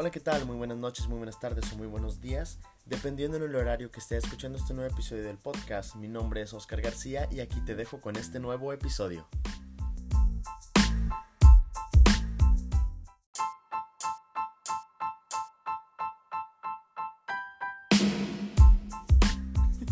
Hola, ¿qué tal? Muy buenas noches, muy buenas tardes o muy buenos días, dependiendo del horario que esté escuchando este nuevo episodio del podcast. Mi nombre es Oscar García y aquí te dejo con este nuevo episodio.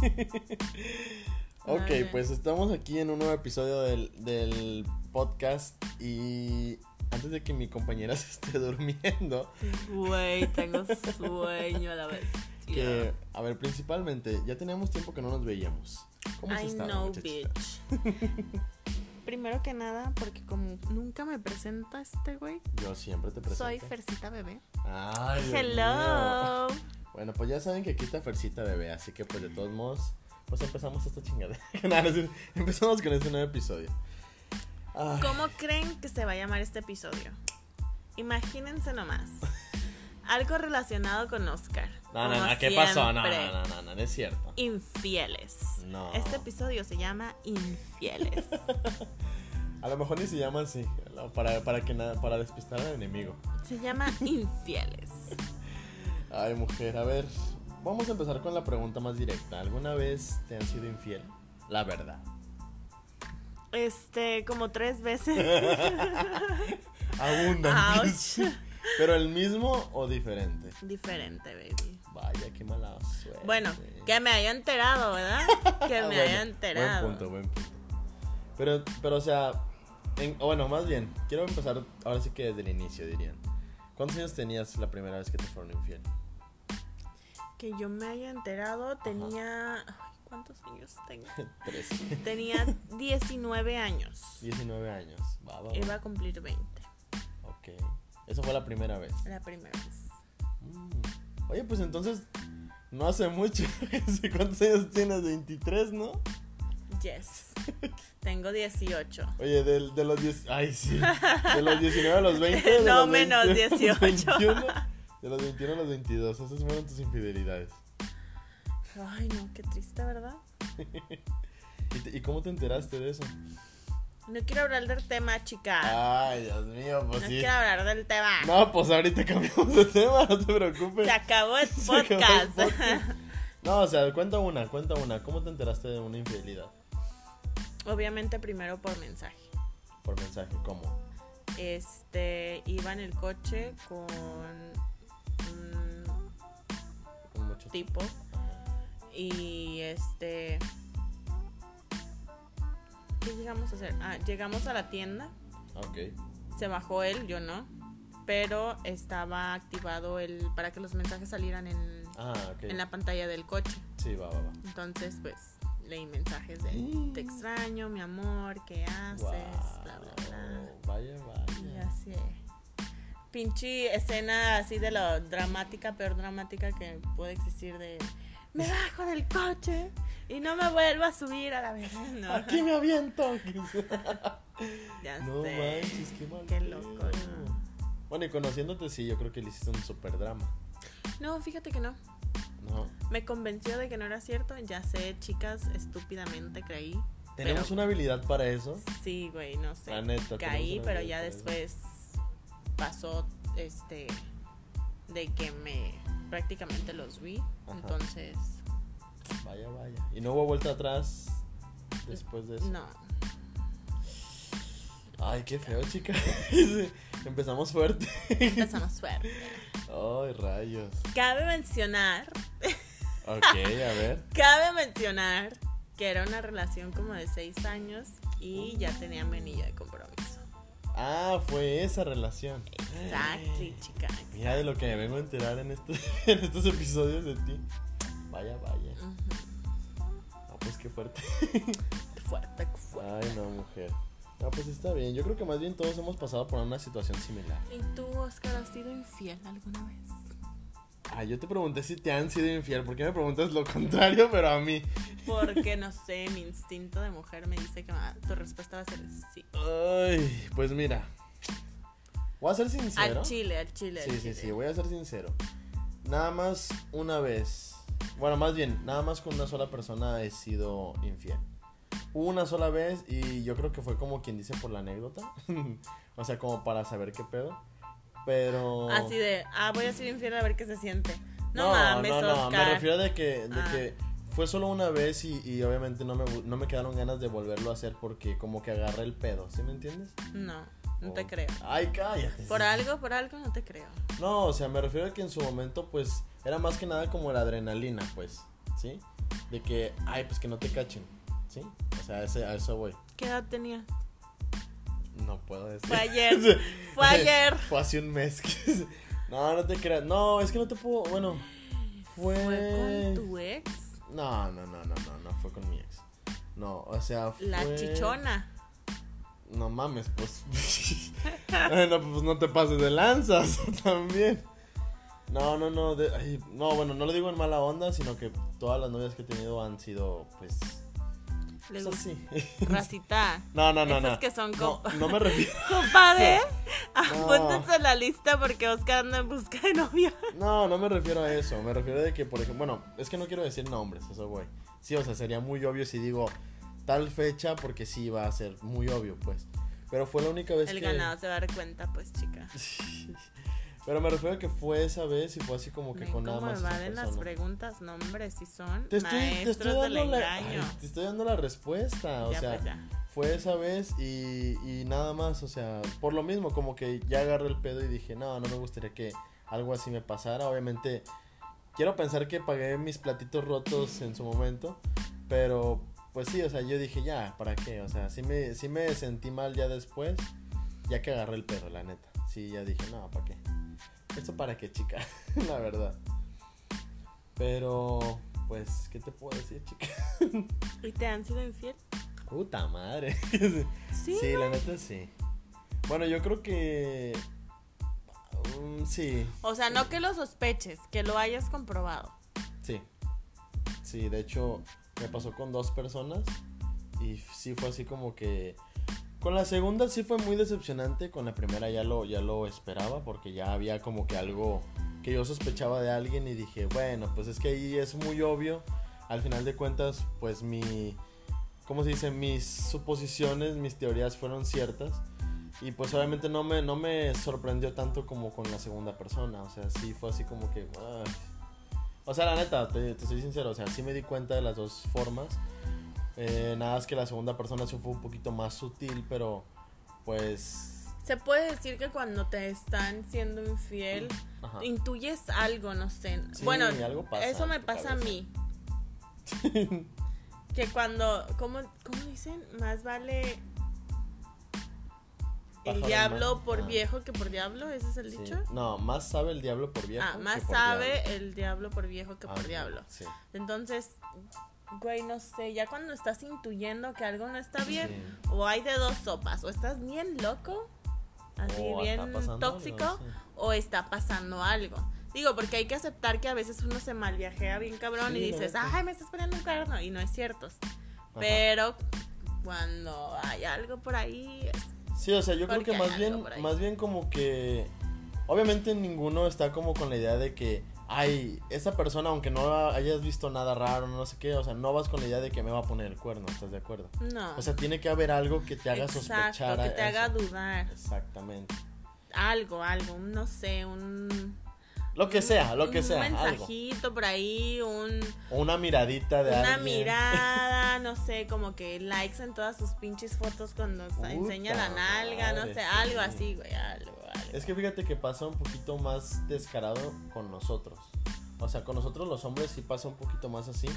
ok, pues estamos aquí en un nuevo episodio del, del podcast y antes de que mi compañera se esté durmiendo. Güey, tengo sueño a la vez. Que, a ver, principalmente, ya teníamos tiempo que no nos veíamos. ¿Cómo I know, bitch. Primero que nada, porque como nunca me presenta este güey. Yo siempre te presento. Soy Fercita Bebé. Ay, Hello. Bueno, pues ya saben que aquí está Fercita Bebé, así que pues de todos modos, pues empezamos esta chingadera. empezamos con este nuevo episodio. ¿Cómo creen que se va a llamar este episodio? Imagínense nomás. Algo relacionado con Oscar. No, no, no, ¿qué pasó? No, no, no, no, no, es cierto. Infieles. No. Este episodio se llama Infieles. a lo mejor ni se llama así, para, para, que para despistar al enemigo. Se llama Infieles. Ay, mujer, a ver, vamos a empezar con la pregunta más directa. ¿Alguna vez te han sido infiel? La verdad. Este, como tres veces. Abundan. Pero el mismo o diferente. Diferente, baby. Vaya, qué mala suerte. Bueno, que me haya enterado, ¿verdad? Que me haya enterado. Buen punto, buen punto. Pero, pero o sea, bueno, más bien, quiero empezar ahora sí que desde el inicio, dirían. ¿Cuántos años tenías la primera vez que te fueron infiel? Que yo me haya enterado, tenía. ¿Cuántos años tengo? Tres. Tenía 19 años. 19 años. Va, va, Iba a cumplir 20. Ok. Esa fue la primera vez. La primera vez. Mm. Oye, pues entonces no hace mucho. ¿Cuántos años tienes? 23, ¿no? Yes. Tengo 18. Oye, de, de los 10. Ay, sí. De los 19 a los 20. no, menos 18. de los 21 a los 22. Esas fueron tus infidelidades. Ay, no, qué triste, ¿verdad? ¿Y, cómo te enteraste de eso? No quiero hablar del tema, chica. Ay, Dios mío, pues no sí. No quiero hablar del tema. No, pues ahorita cambiamos de tema, no te preocupes. Se acabó el podcast. no, o sea, cuenta una, cuenta una. ¿Cómo te enteraste de una infidelidad? Obviamente primero por mensaje. Por mensaje, ¿cómo? Este, iba en el coche con un, un tipo y este. ¿Qué llegamos a hacer? Ah, llegamos a la tienda. Ok. Se bajó él, yo no. Pero estaba activado el para que los mensajes salieran en, ah, en la pantalla del coche. Sí, va, va, va. Entonces, pues, leí mensajes de mm. te extraño, mi amor, ¿qué haces? Bla, bla, bla. Vaya, vaya. Y así. Pinche escena así de lo dramática, peor dramática que puede existir de me bajo del coche y no me vuelvo a subir a la verdad. No. Aquí me aviento. ya no manches, qué mal. Qué loco, ¿no? Bueno, y conociéndote, sí, yo creo que le hiciste un super drama. No, fíjate que no. No. Me convenció de que no era cierto. Ya sé, chicas, estúpidamente creí. ¿Tenemos una habilidad para eso? Sí, güey, no sé. La neta. Caí, pero ya después pasó este de que me prácticamente los vi. Entonces. Vaya, vaya. ¿Y no hubo vuelta atrás después de eso? No. Ay, qué feo, chica. Empezamos fuerte. Empezamos fuerte. Ay, rayos. Cabe mencionar. Ok, a ver. Cabe mencionar que era una relación como de seis años y ya tenía anillo de compromiso. Ah, fue esa relación. Exacto, chica. Mira de lo que me vengo a enterar en, este, en estos episodios de ti. Vaya, vaya. Ah, pues qué fuerte. Qué fuerte, qué fuerte. Ay, no, mujer. Ah, pues está bien. Yo creo que más bien todos hemos pasado por una situación similar. ¿Y tú, Oscar, has sido infiel alguna vez? Ah, yo te pregunté si te han sido infiel. ¿Por qué me preguntas lo contrario, pero a mí? Porque no sé, mi instinto de mujer me dice que tu respuesta va a ser sí. Ay, pues mira. Voy a ser sincero. Al chile, al chile. Sí, al sí, sí, voy a ser sincero. Nada más una vez. Bueno, más bien, nada más con una sola persona he sido infiel. Una sola vez y yo creo que fue como quien dice por la anécdota. o sea, como para saber qué pedo. Pero. Así de, ah, voy a ser infiel a ver qué se siente. No, mames, no, no, Oscar. me refiero de que, de Ah. que fue solo una vez y, y obviamente no me, no me quedaron ganas de volverlo a hacer porque como que agarré el pedo, ¿sí me entiendes? No, no te Oh. creo. Ay, cállate. Por algo, por algo no te creo. No, o sea, me refiero a que en su momento, pues, era más que nada como la adrenalina, pues, ¿sí? De que, ay, pues que no te cachen, ¿sí? O sea, ese, a eso voy. ¿Qué edad tenía? No puedo decir. Fue ayer. Fue ayer. Fue hace un mes. no, no te creas. No, es que no te puedo, bueno, fue... ¿Fue con tu ex? No, no, no, no, no, no fue con mi ex. No, o sea, fue... La chichona. No mames, pues. bueno, pues no te pases de lanzas también. No, no, no. de- ay, no, bueno, no lo digo en mala onda, sino que todas las novias que he tenido han sido, pues. Le pues gusta. así. Racita. No, no, no, no. que son no, compa- no me refiero. Compadre, No. apúntense en la lista porque Oscar anda en busca de novia. No, no me refiero a eso. Me refiero de que, por ejemplo, bueno, es que no quiero decir nombres, eso güey. Sí, o sea, sería muy obvio si digo tal fecha, porque sí va a ser muy obvio, pues. Pero fue la única vez El que. ganado se va a dar cuenta, pues, chica. Pero me refiero a que fue esa vez y fue así como que Ven con nada más. valen las preguntas, no, hombre, si son Te estoy, te estoy dando la, ay, te estoy dando la respuesta, o ya, sea, pues ya. fue esa vez y, y nada más, o sea, por lo mismo, como que ya agarré el pedo y dije, no, no me gustaría que algo así me pasara, obviamente, quiero pensar que pagué mis platitos rotos en su momento, pero pues sí, o sea, yo dije, ya, ¿para qué? O sea, sí me, sí me sentí mal ya después, ya que agarré el pedo, la neta, sí, ya dije, no, ¿para qué? ¿Esto para qué, chica? la verdad. Pero, pues, ¿qué te puedo decir, chica? ¿Y te han sido infiel? Puta madre. Sí. Sí, la neta sí. Bueno, yo creo que. mm, sí, O sea, no que lo sospeches, que lo hayas comprobado. sí. Sí, de hecho, me pasó con dos personas. Y sí fue así como que. Con la segunda sí fue muy decepcionante. Con la primera ya lo, ya lo esperaba. Porque ya había como que algo que yo sospechaba de alguien. Y dije, bueno, pues es que ahí es muy obvio. Al final de cuentas, pues mi. ¿Cómo se dice? Mis suposiciones, mis teorías fueron ciertas. Y pues obviamente no me, no me sorprendió tanto como con la segunda persona. O sea, sí fue así como que... O sea, la neta, te, te soy sincero. O sea, sí me di cuenta de las dos formas. Eh, nada es que la segunda persona sí fue un poquito más sutil, pero pues... Se puede decir que cuando te están siendo infiel, Ajá. intuyes algo, no sé. Sí, bueno, algo pasa eso me pasa a mí. Que cuando, ¿cómo, cómo dicen? Más vale el diablo más- por ah. viejo que por diablo, ¿ese es el Sí. dicho? No, más sabe el diablo por viejo. ah, que más por sabe diablo. el diablo por viejo que Ah, por ok, diablo. Sí. Entonces, güey, no sé, ya cuando estás intuyendo que algo no está bien, Sí. o hay de dos sopas, o estás bien loco, así O bien algo, tóxico, sí. o está pasando algo. Digo, porque hay que aceptar que a veces uno se malviajea bien cabrón Sí, y dices, ay, me estás poniendo un cuerno, y no es cierto. Ajá. Pero cuando hay algo por ahí, es- Sí, o sea, yo creo que más bien, más bien como que, obviamente ninguno está como con la idea de que, ay, esa persona, aunque no hayas visto nada raro, no sé qué, o sea, no vas con la idea de que me va a poner el cuerno, ¿estás de acuerdo? no. O sea, tiene que haber algo que te haga Exacto, sospechar. que te haga dudar. Exactamente. Algo, algo, no sé, un... Lo que sea, lo que un sea, algo. mensajito por ahí, un... Una miradita de Una alguien. mirada, no sé, como que likes en todas sus pinches fotos cuando Puta enseña la nalga, no sé, sí. algo así, güey, algo, algo. Es que fíjate que pasa un poquito más descarado con nosotros. O sea, con nosotros los hombres sí pasa un poquito más así.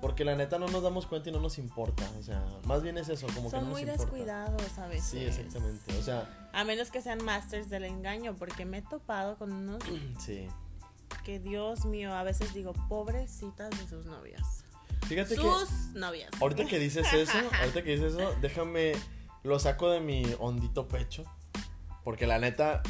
Porque la neta no nos damos cuenta y no nos importa. O sea, más bien es eso, como que Son no muy importa. descuidados a veces. Sí, exactamente. O sea, A menos que sean masters del engaño, porque me he topado con unos sí. que, Dios mío, a veces digo, pobrecitas de sus novias. Fíjate que Sus novias. ahorita que dices eso, ahorita que dices eso, déjame lo saco de mi hondito pecho. Porque la neta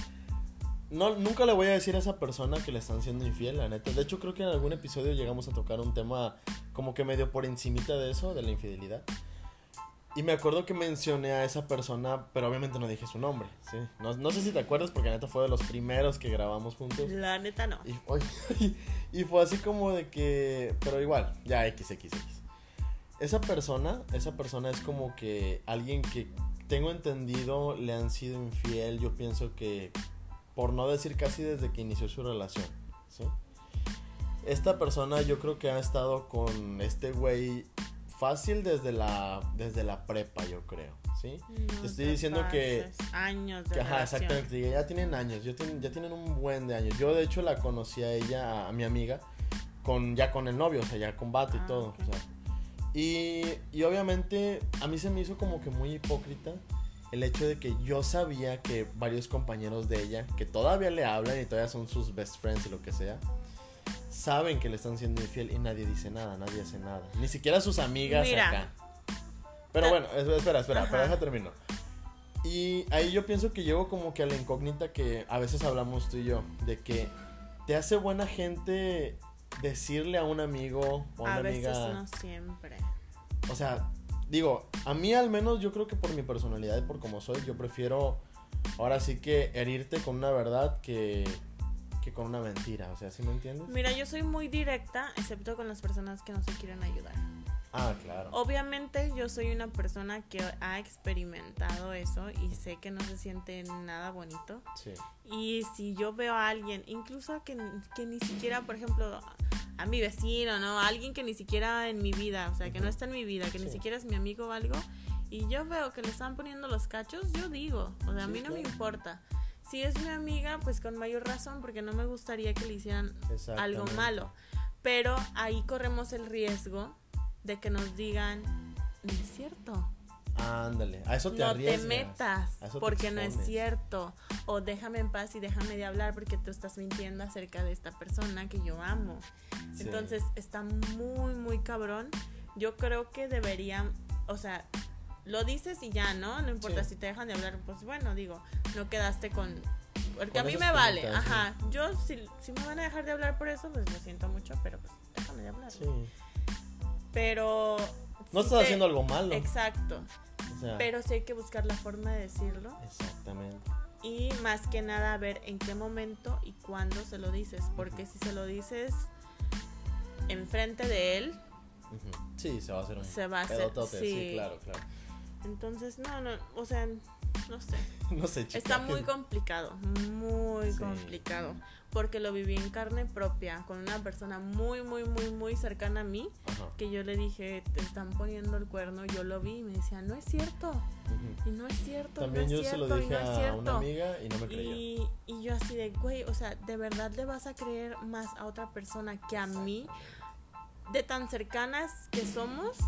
no nunca le voy a decir a esa persona que le están siendo infiel, la neta. De hecho, creo que en algún episodio llegamos a tocar un tema como que medio por encimita de eso, de la infidelidad. Y me acuerdo que mencioné a esa persona, pero obviamente no dije su nombre, ¿sí? No, no sé si te acuerdas porque la neta fue de los primeros que grabamos juntos. La neta no. Y, y fue así como de que. Pero igual, ya XXX. Esa persona, esa persona es como que alguien que tengo entendido le han sido infiel. Yo pienso que por no decir casi desde que inició su relación, ¿sí? Esta persona yo creo que ha estado con este güey fácil desde la, desde la prepa, yo creo, ¿sí? No te estoy diciendo que- Años de Que, ajá, relación. exactamente. Ya tienen años, ya tienen, ya tienen un buen de años. Yo, de hecho, la conocí a ella, a mi amiga, con ya con el novio, o sea, ya con vato y Ah, todo. ok. o sea. y, y obviamente, a mí se me hizo como que muy hipócrita el hecho de que yo sabía que varios compañeros de ella, que todavía le hablan y todavía son sus best friends y lo que sea, saben que le están siendo infiel y nadie dice nada, nadie hace nada. Ni siquiera sus amigas Mira. acá. Pero bueno, es- espera, espera, Ajá. pero deja termino. Y ahí yo pienso que llego como que a la incógnita que a veces hablamos tú y yo, de que te hace buena gente decirle a un amigo o a A una veces amiga, no siempre. o sea, digo, a mí al menos yo creo que por mi personalidad y por cómo soy, yo prefiero ahora sí que herirte con una verdad que, que con una mentira, o sea, ¿sí me entiendes? Mira, yo soy muy directa, excepto con las personas que no se quieren ayudar. Ah, claro. Obviamente yo soy una persona que ha experimentado eso y sé que no se siente nada bonito. Sí. Y si yo veo a alguien, incluso que, que ni siquiera, por ejemplo, a mi vecino, ¿no? A alguien que ni siquiera en mi vida, o sea, que no está en mi vida, que ni siquiera es mi amigo o algo, y yo veo que le están poniendo los cachos, yo digo, o sea, a mí no me importa. Si es mi amiga, pues con mayor razón, porque no me gustaría que le hicieran algo malo. Pero ahí corremos el riesgo de que nos digan, no es cierto, Ándale, a eso te no arriesgas. te metas te porque no es cierto. O déjame en paz y déjame de hablar porque tú estás mintiendo acerca de esta persona que yo amo. Sí. Entonces está muy, muy cabrón. Yo creo que deberían, o sea, lo dices y ya, ¿no? No importa Sí. si te dejan de hablar, pues bueno, digo, no quedaste con... Porque Con a mí me vale, sí. ajá. Yo, si, si me van a dejar de hablar por eso, pues lo siento mucho, pero pues déjame de hablar. Sí. Pero... No estás te- haciendo algo malo. Exacto. O sea, Pero sí hay que buscar la forma de decirlo. Exactamente. Y más que nada ver en qué momento y cuándo se lo dices. Porque si se lo dices enfrente de él. Sí, se va a hacer un se va a hacer. sí. sí. claro, claro. Entonces, no, no, o sea, no sé. No sé, chica. Está muy complicado, muy Sí. complicado. Porque lo viví en carne propia con una persona muy, muy, muy, muy cercana a mí. Ajá. Que yo le dije, te están poniendo el cuerno. Yo lo vi y me decía, no es cierto. Y no es cierto. También no yo es se cierto, lo dije no a cierto. una amiga y no me creyó. Y, y yo así de, güey, o sea, ¿de verdad le vas a creer más a otra persona que a mí? De tan cercanas que somos,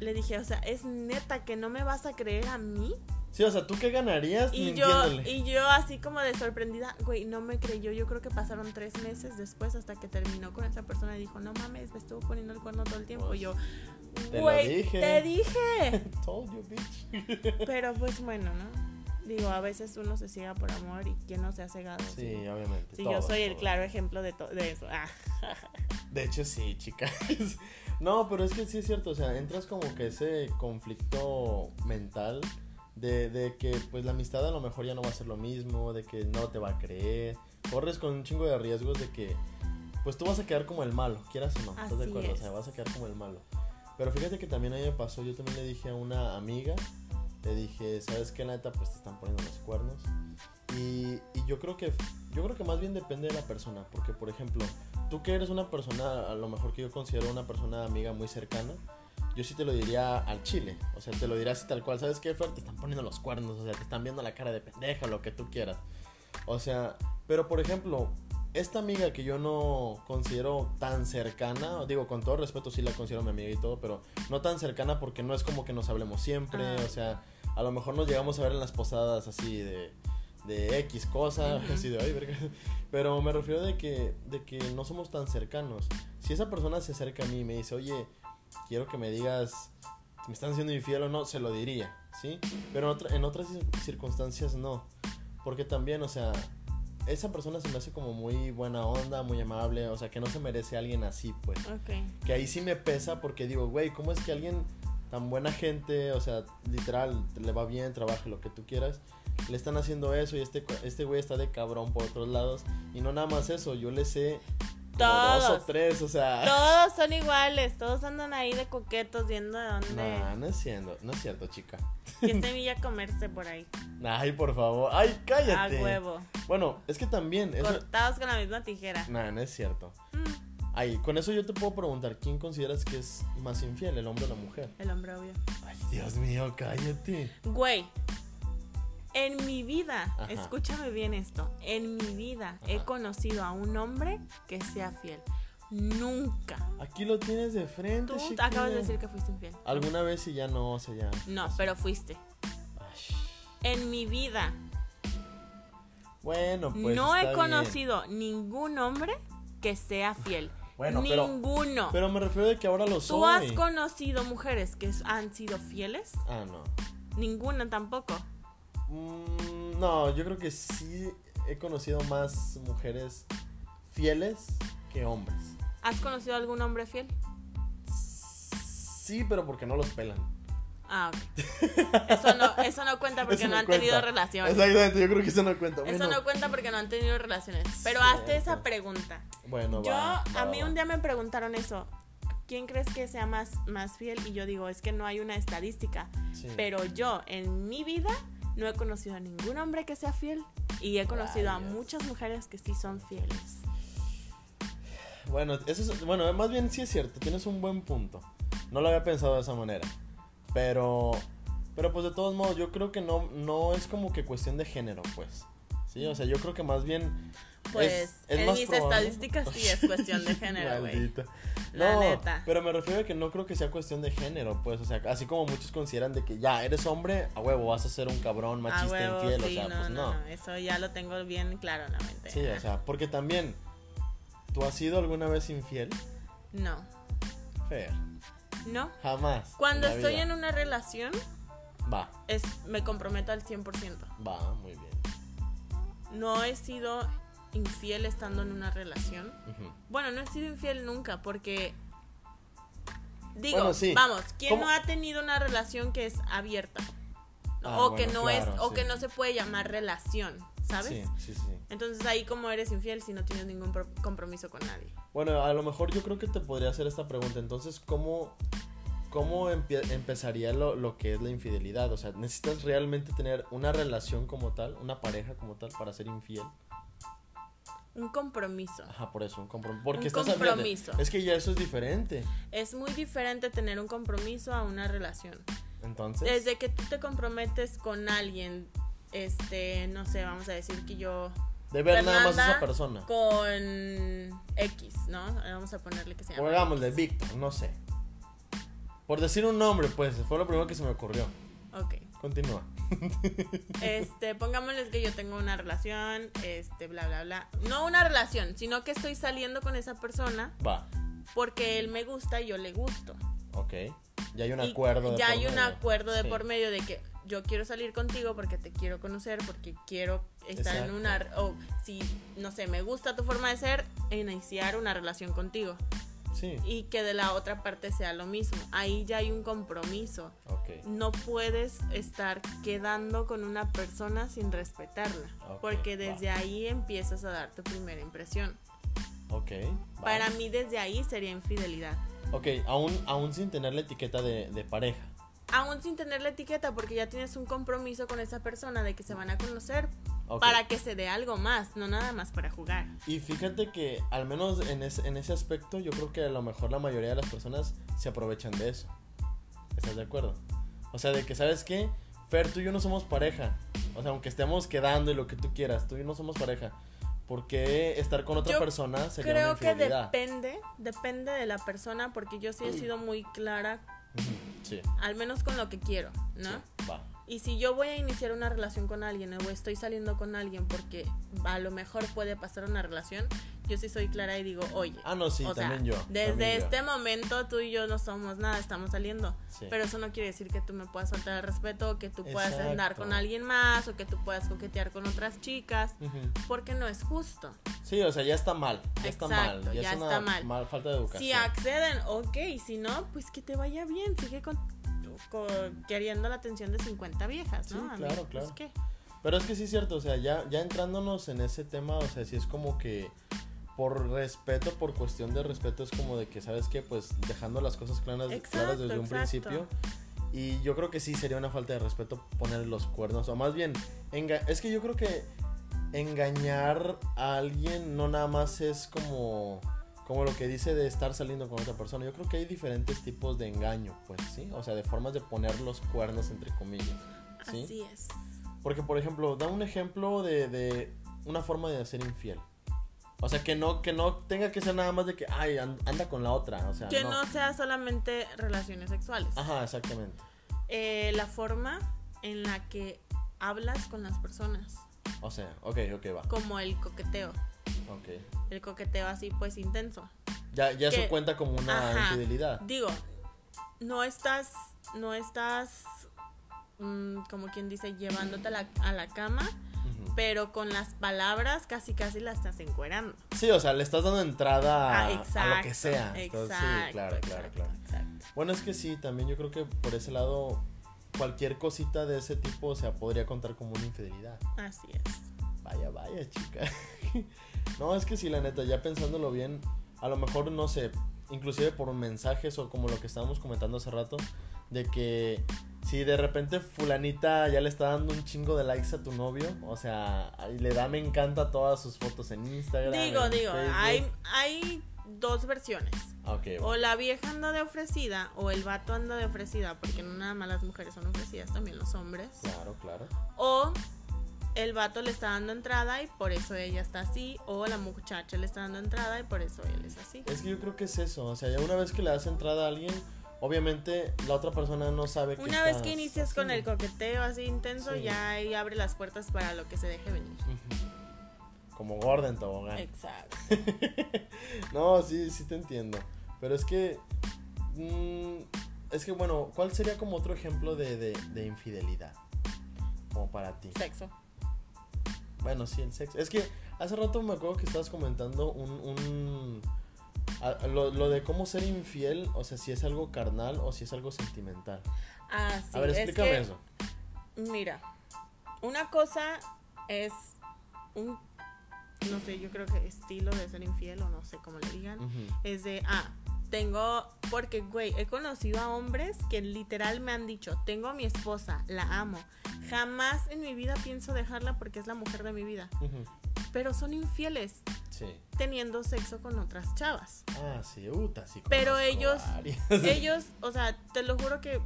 le dije, o sea, ¿es neta que no me vas a creer a mí? Sí, o sea, ¿tú qué ganarías Y yo, y yo así como de sorprendida, güey, no me creyó. Yo creo que pasaron tres meses después hasta que terminó con esa persona y dijo, no mames, me estuvo poniendo el cuerno todo el tiempo. Y yo, te lo güey, dije". te dije. Told you, bitch. Pero pues bueno, ¿no? Digo, a veces uno se ciega por amor y quien no se ha cegado. Sí, obviamente. Sí, yo todos, soy el claro ejemplo de, de eso. Ah. De hecho, sí, chicas. No, pero es que sí es cierto, o sea, entras como que ese conflicto mental de, de que pues la amistad a lo mejor ya no va a ser lo mismo, de que no te va a creer. Corres con un chingo de riesgos de que pues tú vas a quedar como el malo, quieras o no, ¿estás de acuerdo? O sea, vas a quedar como el malo. Pero fíjate que también a mí me pasó, yo también le dije a una amiga, le dije, ¿sabes qué, neta? Pues te están poniendo los cuernos. Y, y yo creo que yo creo que más bien depende de la persona, porque por ejemplo, tú que eres una persona, a lo mejor que yo considero una persona amiga muy cercana, yo sí te lo diría al chile, o sea, te lo diría así tal cual, ¿sabes qué, Fer? Te están poniendo los cuernos, o sea, te están viendo la cara de pendeja, lo que tú quieras. O sea, pero por ejemplo, esta amiga que yo no considero tan cercana, digo, con todo respeto sí la considero mi amiga y todo, pero no tan cercana porque no es como que nos hablemos siempre, Ah. o sea, a lo mejor nos llegamos a ver en las posadas así de, de X cosa, así de, ay, verga. Pero me refiero de que, de que no somos tan cercanos. Si esa persona se acerca a mí y me dice, oye, quiero que me digas si me están haciendo infiel o no, se lo diría, ¿sí? Pero en, otra- en otras cir- circunstancias no. Porque también, o sea, esa persona se me hace como muy buena onda, muy amable, o sea, que no se merece a alguien así, pues. Ok. Que ahí sí me pesa porque digo, güey, ¿cómo es que alguien tan buena gente, o sea, literal, le va bien, trabaja lo que tú quieras, le están haciendo eso y este, este güey está de cabrón por otros lados? Y no nada más eso, yo le sé como dos o Todos. tres, o sea. Todos son iguales, todos andan ahí de coquetos viendo de dónde. No, no es cierto, no es cierto, chica. Que semilla comerse por ahí. Ay, por favor. Ay, A cállate. huevo. Bueno, es que también eso Cortados con la misma tijera. No, no es cierto. Mm, Ay, con eso yo te puedo preguntar, ¿quién consideras que es más infiel, el hombre o la mujer? el hombre obvio. Ay, Dios mío, cállate. Güey, en mi vida, Ajá. escúchame bien esto, en mi vida he conocido a un hombre que sea fiel. Nunca. Aquí lo tienes de frente, Tú chiquilla. acabas de decir que fuiste infiel. Alguna vez y ya no, o sea, ya. No, pero fuiste. Ay, En mi vida Bueno, pues. no he bien. conocido ningún hombre que sea fiel. Bueno, pero- Ninguno. Pero me refiero de que ahora lo soy. ¿Tú has conocido mujeres que han sido fieles? Ah, no. Ninguna tampoco. Mm, no, yo creo que sí he conocido más mujeres fieles que hombres. ¿Has conocido algún hombre fiel? Sí, pero porque no los pelan. Ah, ok. Eso no, eso no cuenta porque no, no han tenido relaciones. Exactamente, yo creo que eso no cuenta. Eso no cuenta porque no han tenido relaciones. Pero hazte esa pregunta. Bueno, Yo, va, va, a mí va. un día me preguntaron eso. ¿Quién crees que sea más, más fiel? Y yo digo, es que no hay una estadística. Sí. Pero yo, en mi vida, no he conocido a ningún hombre que sea fiel. Y he conocido a muchas mujeres que sí son fieles. Bueno, eso es, bueno, más bien sí es cierto, tienes un buen punto. No lo había pensado de esa manera. Pero, pero pues de todos modos, yo creo que no, no es como que cuestión de género, pues. Sí, o sea, yo creo que más bien. Pues es- es en mis probable- estadísticas sí es cuestión de género, güey. La no, neta. pero me refiero a que no creo que sea cuestión de género, pues, o sea, así como muchos consideran de que ya eres hombre, a huevo, vas a ser un cabrón machista huevo, infiel, sí, o sea, no, pues no, no. Eso ya lo tengo bien claro en la mente. Sí, o sea, porque también, ¿tú has sido alguna vez infiel? No, Fer, no. jamás. Cuando estoy vida. en una relación, Va, es, me comprometo al 100%. va, muy bien. No he sido infiel estando en una relación. Bueno, no he sido infiel nunca porque... Digo, Bueno, sí. vamos, ¿quién ¿Cómo? no ha tenido una relación que es abierta? Ah, o que no es, o sí. que no se puede llamar relación, ¿sabes? Sí, sí, sí. Entonces ahí como eres infiel si no tienes ningún pro- compromiso con nadie. Bueno, a lo mejor yo creo que te podría hacer esta pregunta. Entonces, ¿cómo, cómo empezaría lo, lo que es la infidelidad? O sea, ¿necesitas realmente tener una relación como tal, una pareja como tal, para ser infiel? Un compromiso. Ajá, por eso, un compromiso. Porque Un estás hablando- compromiso. Es que ya eso es diferente. Es muy diferente tener un compromiso a una relación. Entonces, Desde que tú te comprometes con alguien, este, no sé, vamos a decir que yo de ver nada más a esa persona. con X, ¿no? Vamos a ponerle que se O llama. hagámosle Víctor, no sé. Por decir un nombre, pues, fue lo primero que se me ocurrió. Ok. Continúa. Este, pongámosles que yo tengo una relación, este, bla, bla, bla. No una relación, sino que estoy saliendo con esa persona Va, porque él me gusta y yo le gusto. ok. Ya hay un Y acuerdo de ya hay un acuerdo de Sí. por medio de que yo quiero salir contigo porque te quiero conocer, porque quiero estar en una... O si, no sé, me gusta tu forma de ser, iniciar una relación contigo. Sí, Y que de la otra parte sea lo mismo. Ahí ya hay un compromiso. No puedes estar quedando con una persona sin respetarla. Porque va. desde ahí empiezas a dar tu primera impresión. Ok. va. Para mí desde ahí sería infidelidad. Ok, aún, aún sin tener la etiqueta de, de pareja. Aún sin tener la etiqueta porque ya tienes un compromiso con esa persona de que se van a conocer para que se dé algo más, no nada más para jugar. Y fíjate que al menos en, ese- en ese aspecto yo creo que a lo mejor la mayoría de las personas se aprovechan de eso. ¿Estás de acuerdo? O sea, de que, ¿sabes qué? Fer, tú y yo no somos pareja. O sea, aunque estemos quedando y lo que tú quieras, tú y yo no somos pareja. ¿Por qué estar con otra Yo persona sería Creo una que depende, depende de la persona porque yo sí he sido muy clara, Sí, al menos con lo que quiero, ¿no? sí, va. Y si yo voy a iniciar una relación con alguien o estoy saliendo con alguien porque a lo mejor puede pasar una relación, yo sí soy clara y digo, oye, Ah, no, sí, o sea, también yo. desde también yo. este momento tú y yo no somos nada, estamos saliendo. Sí. Pero eso no quiere decir que tú me puedas faltar el respeto, que tú puedas andar con alguien más, o que tú puedas coquetear con otras chicas, porque no es justo. Sí, o sea, ya está mal. Ya está mal. Ya, ya es está una mal. falta de educación. Si acceden, ok, si no, pues que te vaya bien, sigue con, con- queriendo la atención de 50 viejas, ¿no? Sí, A mí, claro, pues, claro. ¿qué? Pero es que sí es cierto, o sea, ya, ya entrándonos en ese tema, o sea, sí es como que por respeto, por cuestión de respeto, es como de que, ¿sabes qué? Pues dejando las cosas claras, claras Exacto, desde un principio. Y yo creo que sí sería una falta de respeto poner los cuernos. O más bien, enga- es que yo creo que engañar a alguien no nada más es como, como lo que dice de estar saliendo con otra persona. Yo creo que hay diferentes tipos de engaño, pues, ¿sí? O sea, de formas de poner los cuernos, entre comillas. ¿sí? Así es. Porque, por ejemplo, da un ejemplo de, de una forma de ser infiel. O sea, que no, que no tenga que ser nada más de que, ay, an- anda con la otra. O sea, Que no. no sea solamente relaciones sexuales. Ajá, exactamente. Eh, la forma en la que hablas con las personas, O sea, ok, ok, va. como el coqueteo. El coqueteo así pues intenso. Ya, ya Que- eso cuenta como una Ajá. infidelidad. Digo, no estás, no estás, mm, como quien dice, llevándote a la, a la cama, pero con las palabras casi casi la estás encuerando. Sí, o sea, le estás dando entrada a, Ah, a lo que sea. Entonces, exacto, sí, claro, claro, claro. exacto. Bueno, es que sí, también yo creo que por ese lado, cualquier cosita de ese tipo, o sea, podría contar como una infidelidad. Así es. Vaya, vaya, chica. no, es que sí, la neta, ya pensándolo bien, a lo mejor, no sé, inclusive por mensajes o como lo que estábamos comentando hace rato, de que si de repente fulanita ya le está dando un chingo de likes a tu novio, o sea, le da me encanta todas sus fotos en Instagram. Digo, en digo, Facebook. hay, hay dos versiones. Ah, Ok, va. O la vieja anda de ofrecida o el vato anda de ofrecida, porque no nada más las mujeres son ofrecidas, también los hombres. Claro, claro. O el vato le está dando entrada y por eso ella está así, o la muchacha le está dando entrada y por eso él es así. Es que yo creo que es eso, o sea, ya una vez que le das entrada a alguien, obviamente la otra persona no sabe que Una vez que inicias con el coqueteo así intenso, Sí. ya ahí abre las puertas para lo que se deje venir. Como gorda en tobogán. Exacto. No, sí, sí te entiendo. Pero es que. mm, es que, bueno, ¿cuál sería como otro ejemplo de, de, de infidelidad? Como para ti. Sexo. Bueno, sí, el sexo. Es que hace rato me acuerdo que estabas comentando un. un a- lo, lo de cómo ser infiel, o sea, si es algo carnal o si es algo sentimental. Ah, sí. a ver, es explícame que, eso. Mira, una cosa es un, no sé, yo creo que estilo de ser infiel o no sé cómo le digan. Es de, ah, tengo, porque, güey, he conocido a hombres que literal me han dicho, tengo a mi esposa, la amo, jamás en mi vida pienso dejarla porque es la mujer de mi vida, pero son infieles Sí. teniendo sexo con otras chavas. Ah, sí, uta, sí. Pero ellos-. Ellos, o sea, te lo juro que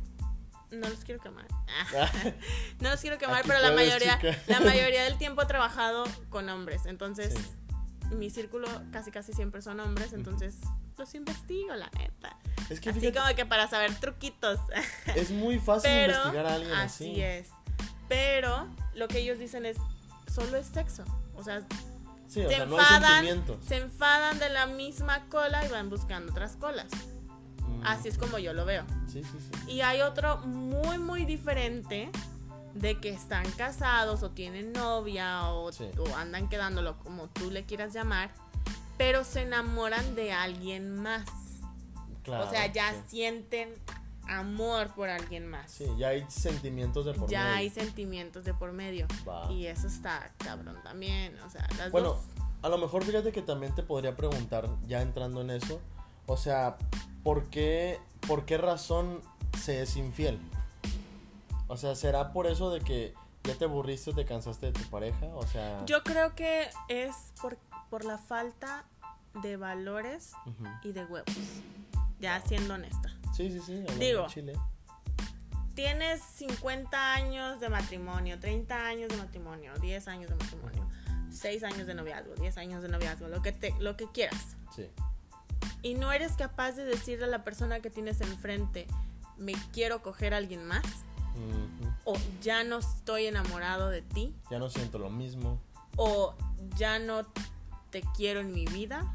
no los quiero quemar. No los quiero quemar, Aquí pero la mayoría, chica. la mayoría del tiempo he trabajado con hombres. Entonces, Sí. mi círculo casi casi siempre son hombres. Entonces, los investigo, la neta. Es que Así fíjate, como que para saber truquitos. es muy fácil Pero, investigar a alguien así. así es. Pero lo que ellos dicen es, solo es sexo. O sea, Sí, o se sea, no hay enfadan, se enfadan de la misma cola y van buscando otras colas. Mm, Así es como yo lo veo. Sí, sí, sí. Y hay otro muy, muy diferente de que están casados o tienen novia o andan quedándolo como tú le quieras llamar, pero se enamoran de alguien más. Claro, o sea, ya sí. sienten amor por alguien más. Sí, ya hay sentimientos de por ya medio. hay sentimientos de por medio. Y eso está cabrón también. O sea, las Bueno, dos. a lo mejor fíjate que también te podría preguntar, ya entrando en eso, o sea, ¿por qué, por qué razón se es infiel? O sea, ¿será por eso de que ya te aburriste, te cansaste de tu pareja? O sea... Yo creo que es por, por la falta de valores y de huevos. Ya siendo honesta. Sí, sí, sí. Digo. Chile. Tienes 50 años de matrimonio, 30 años de matrimonio, 10 años de matrimonio, 6 años de noviazgo, 10 años de noviazgo, lo que, te, lo que quieras. Sí. Y no eres capaz de decirle a la persona que tienes enfrente, me quiero coger a alguien más, Ujú. o ya no estoy enamorado de ti, Ya no siento lo mismo. o ya no te quiero en mi vida.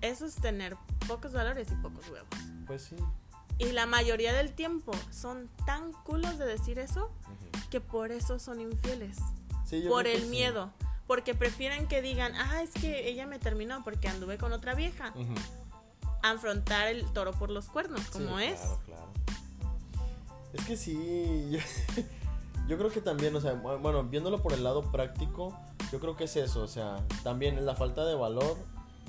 Eso es tener pocos valores y pocos huevos. Pues sí. Y la mayoría del tiempo son tan culos de decir eso que por eso son infieles. Sí, yo por el sí. miedo. Porque prefieren que digan, ah, es que ella me terminó porque anduve con otra vieja. Ujú. Afrontar el toro por los cuernos, como Sí, es. Claro, claro. Es que sí, yo, creo que también, o sea, bu- bueno, viéndolo por el lado práctico, yo creo que es eso, o sea, también es la falta de valor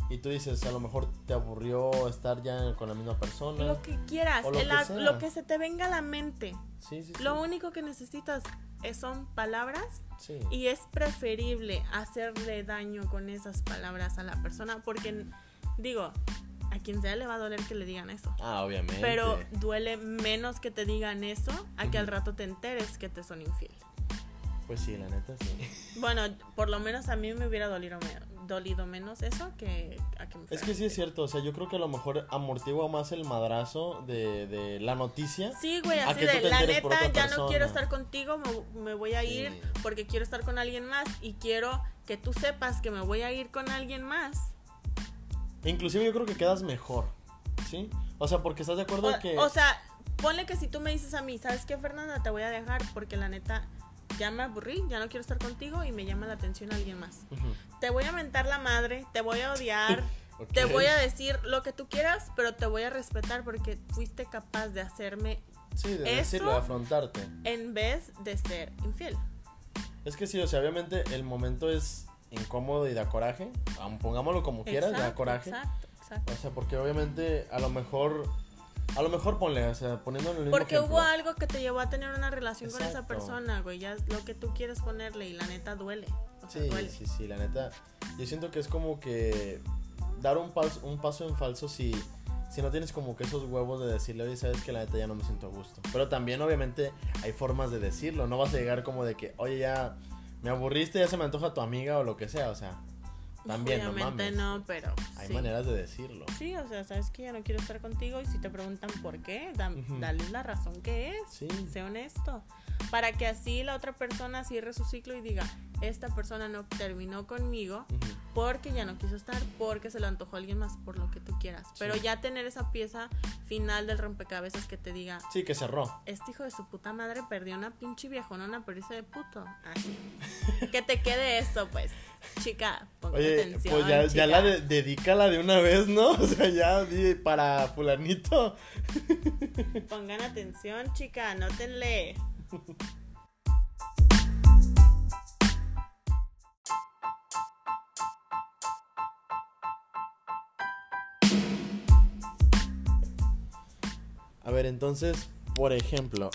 y tú dices, a lo mejor te aburrió estar ya con la misma persona. Lo que quieras, lo el que lo que se te venga a la mente. Sí, sí, sí. Lo único que necesitas es- son palabras Sí. y es preferible hacerle daño con esas palabras a la persona porque, digo, a quien sea le va a doler que le digan eso. Ah, obviamente. Pero duele menos que te digan eso a que al rato te enteres que te son infiel. Pues sí, la neta sí. Bueno, por lo menos a mí me hubiera dolido, me- dolido menos eso que a que me Es que sí es cierto, o sea, yo creo que a lo mejor amortigua más el madrazo de, de la noticia. Sí, güey, así de la neta, ya no quiero estar contigo, me, me voy a Sí. ir porque quiero estar con alguien más y quiero que tú sepas que me voy a ir con alguien más. Inclusive yo creo que quedas mejor, ¿sí? O sea, porque estás de acuerdo O, que... o sea, ponle que si tú me dices a mí, ¿sabes qué, Fernanda? Te voy a dejar porque la neta ya me aburrí, ya no quiero estar contigo y me llama la atención alguien más. Te voy a mentar la madre, te voy a odiar, te voy a decir lo que tú quieras, pero te voy a respetar porque fuiste capaz de hacerme Sí, de eso- decirlo, de afrontarte. en vez de ser infiel. Es que sí, o sea, obviamente el momento es incómodo y da coraje. Pongámoslo como quieras, da Exacto, coraje. Exacto, exacto. O sea, porque obviamente a lo mejor... A lo mejor ponle, o sea, poniéndolo en el mismo Porque ejemplo. hubo algo que te llevó a tener una relación con esa persona, güey. Ya es lo que tú quieres ponerle y la neta duele. O sea, Sí, duele. sí, sí, la neta. Yo siento que es como que dar un paso, un paso en falso si, si no tienes como que esos huevos de decirle, oye, sabes que la neta ya no me siento a gusto. Pero también, obviamente, hay formas de decirlo. No vas a llegar como de que, oye, ya me aburriste, ya se me antoja tu amiga o lo que sea. O sea, también, no Obviamente mames. no, pero Hay sí. maneras de decirlo. Sí, o sea, sabes que ya no quiero estar contigo y si te preguntan por qué, da, dale la razón que es. Sí. Sé honesto. Para que así la otra persona cierre su ciclo y diga, esta persona no terminó conmigo porque ya no quiso estar, porque se le antojó a alguien más, por lo que tú quieras. Pero ya tener esa pieza final del rompecabezas que te diga, Sí, que cerró. este hijo de su puta madre perdió una pinche viejonona, pero ese de puto. Así. que te quede eso, pues. Chica, pongan Oye, atención. pues ya, la de, dedícala de una vez, ¿no? O sea, ya di para fulanito. Pongan atención, chica, anótenle. A ver, entonces, por ejemplo.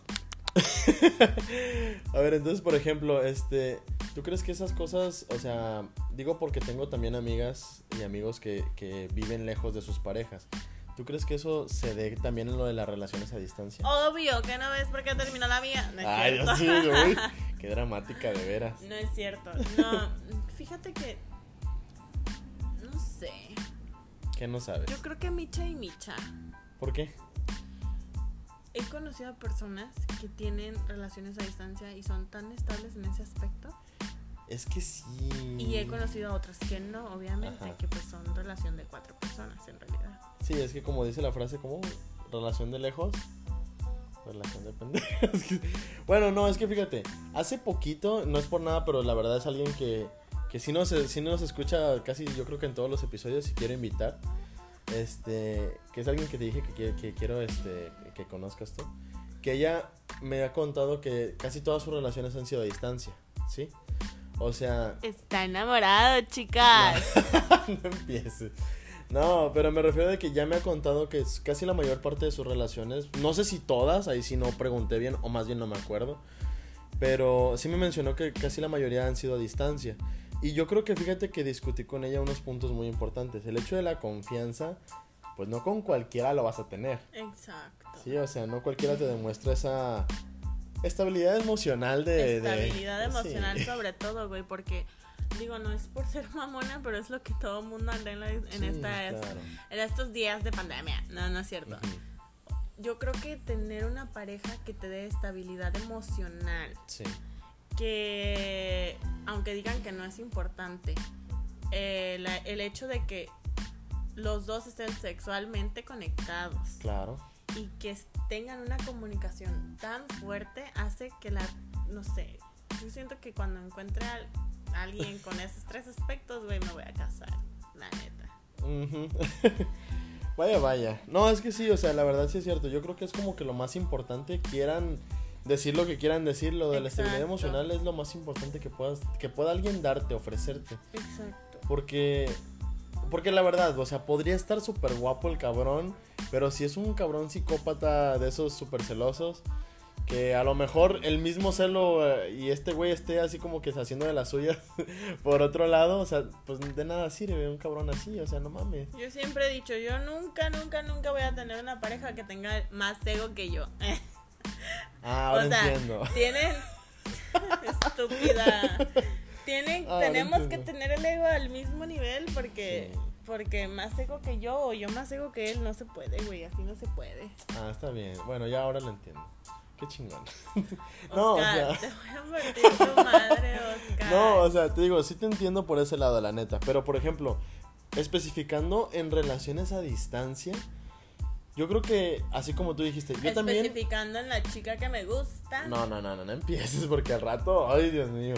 a ver, entonces, por ejemplo, este. ¿Tú crees que esas cosas, o sea, digo porque tengo también amigas y amigos que, que viven lejos de sus parejas? ¿Tú crees que eso se dé también en lo de las relaciones a distancia? Obvio que no ves por qué terminó la mía. No es Ay, cierto. Dios mío, uy, qué dramática, de veras. No es cierto. No, fíjate que. No sé. ¿Qué no sabes? Yo creo que Micha y Micha. ¿Por qué? He conocido a personas que tienen relaciones a distancia y son tan estables en ese aspecto. Es que sí. Y he conocido a otras que no, obviamente, Ajá. que pues son relación de cuatro personas en realidad. Sí, es que como dice la frase, como relación de lejos, relación de pendejos. bueno, no, es que fíjate, hace poquito, no es por nada, pero la verdad es alguien que, que sí, nos, sí nos escucha casi yo creo que en todos los episodios y quiero invitar. Este, que es alguien que te dije que, que- quiero este, que conozcas tú. Que ella me ha contado que casi todas sus relaciones han sido a distancia, ¿sí? O sea, Está enamorado, chicas. no empieces. No, pero me refiero a que ya me ha contado que es casi la mayor parte de sus relaciones, no sé si todas, ahí sí no pregunté bien, o más bien no me acuerdo, pero sí me mencionó que casi la mayoría han sido a distancia. Y yo creo que fíjate que discutí con ella unos puntos muy importantes. El hecho de la confianza, pues no con cualquiera lo vas a tener. Exacto. Sí, o sea, no cualquiera te demuestra esa estabilidad emocional de... de- Estabilidad sí. emocional sobre todo, güey, porque digo, no es por ser mamona, pero es lo que todo mundo anda en, la- en Sí, estas- claro. en estos días de pandemia. No, no es cierto. Yo creo que tener una pareja que te dé estabilidad emocional, Sí, que aunque digan que no es importante, eh, la- el hecho de que los dos estén sexualmente conectados claro. Y que tengan una comunicación tan fuerte hace que la, no sé, yo siento que cuando encuentre a alguien con esos tres aspectos, güey, me voy a casar, la neta. Vaya, vaya. No, es que sí, o sea, la verdad sí es cierto. Yo creo que es como que lo más importante, quieran decir lo que quieran decir, lo de la estabilidad emocional es lo más importante que puedas, que pueda alguien darte, ofrecerte. Exacto. Porque porque la verdad, o sea, podría estar súper guapo el cabrón, pero si es un cabrón psicópata de esos súper celosos, que a lo mejor el mismo celo eh, y este güey esté así como que haciendo de la suya por otro lado, o sea, pues de nada sirve un cabrón así, o sea, no mames. Yo siempre he dicho, yo nunca, nunca, nunca voy a tener una pareja que tenga más ego que yo. Ah, ahora o sea, entiendo. tienen estúpida. Tienen, Ahora tenemos que tener el ego al mismo nivel porque Sí. porque más ego que yo o yo más ego que él no se puede, güey, así no se puede. Ah, está bien. Bueno, ya ahora lo entiendo. Qué chingón. no, Oscar, o sea, te voy a tu madre, Oscar. no, o sea, te digo, sí te entiendo por ese lado, la neta, pero por ejemplo, especificando en relaciones a distancia, yo creo que así como tú dijiste, yo también Especificando en la chica que me gusta. No, no, no, no, no empieces porque al rato, ay Dios mío.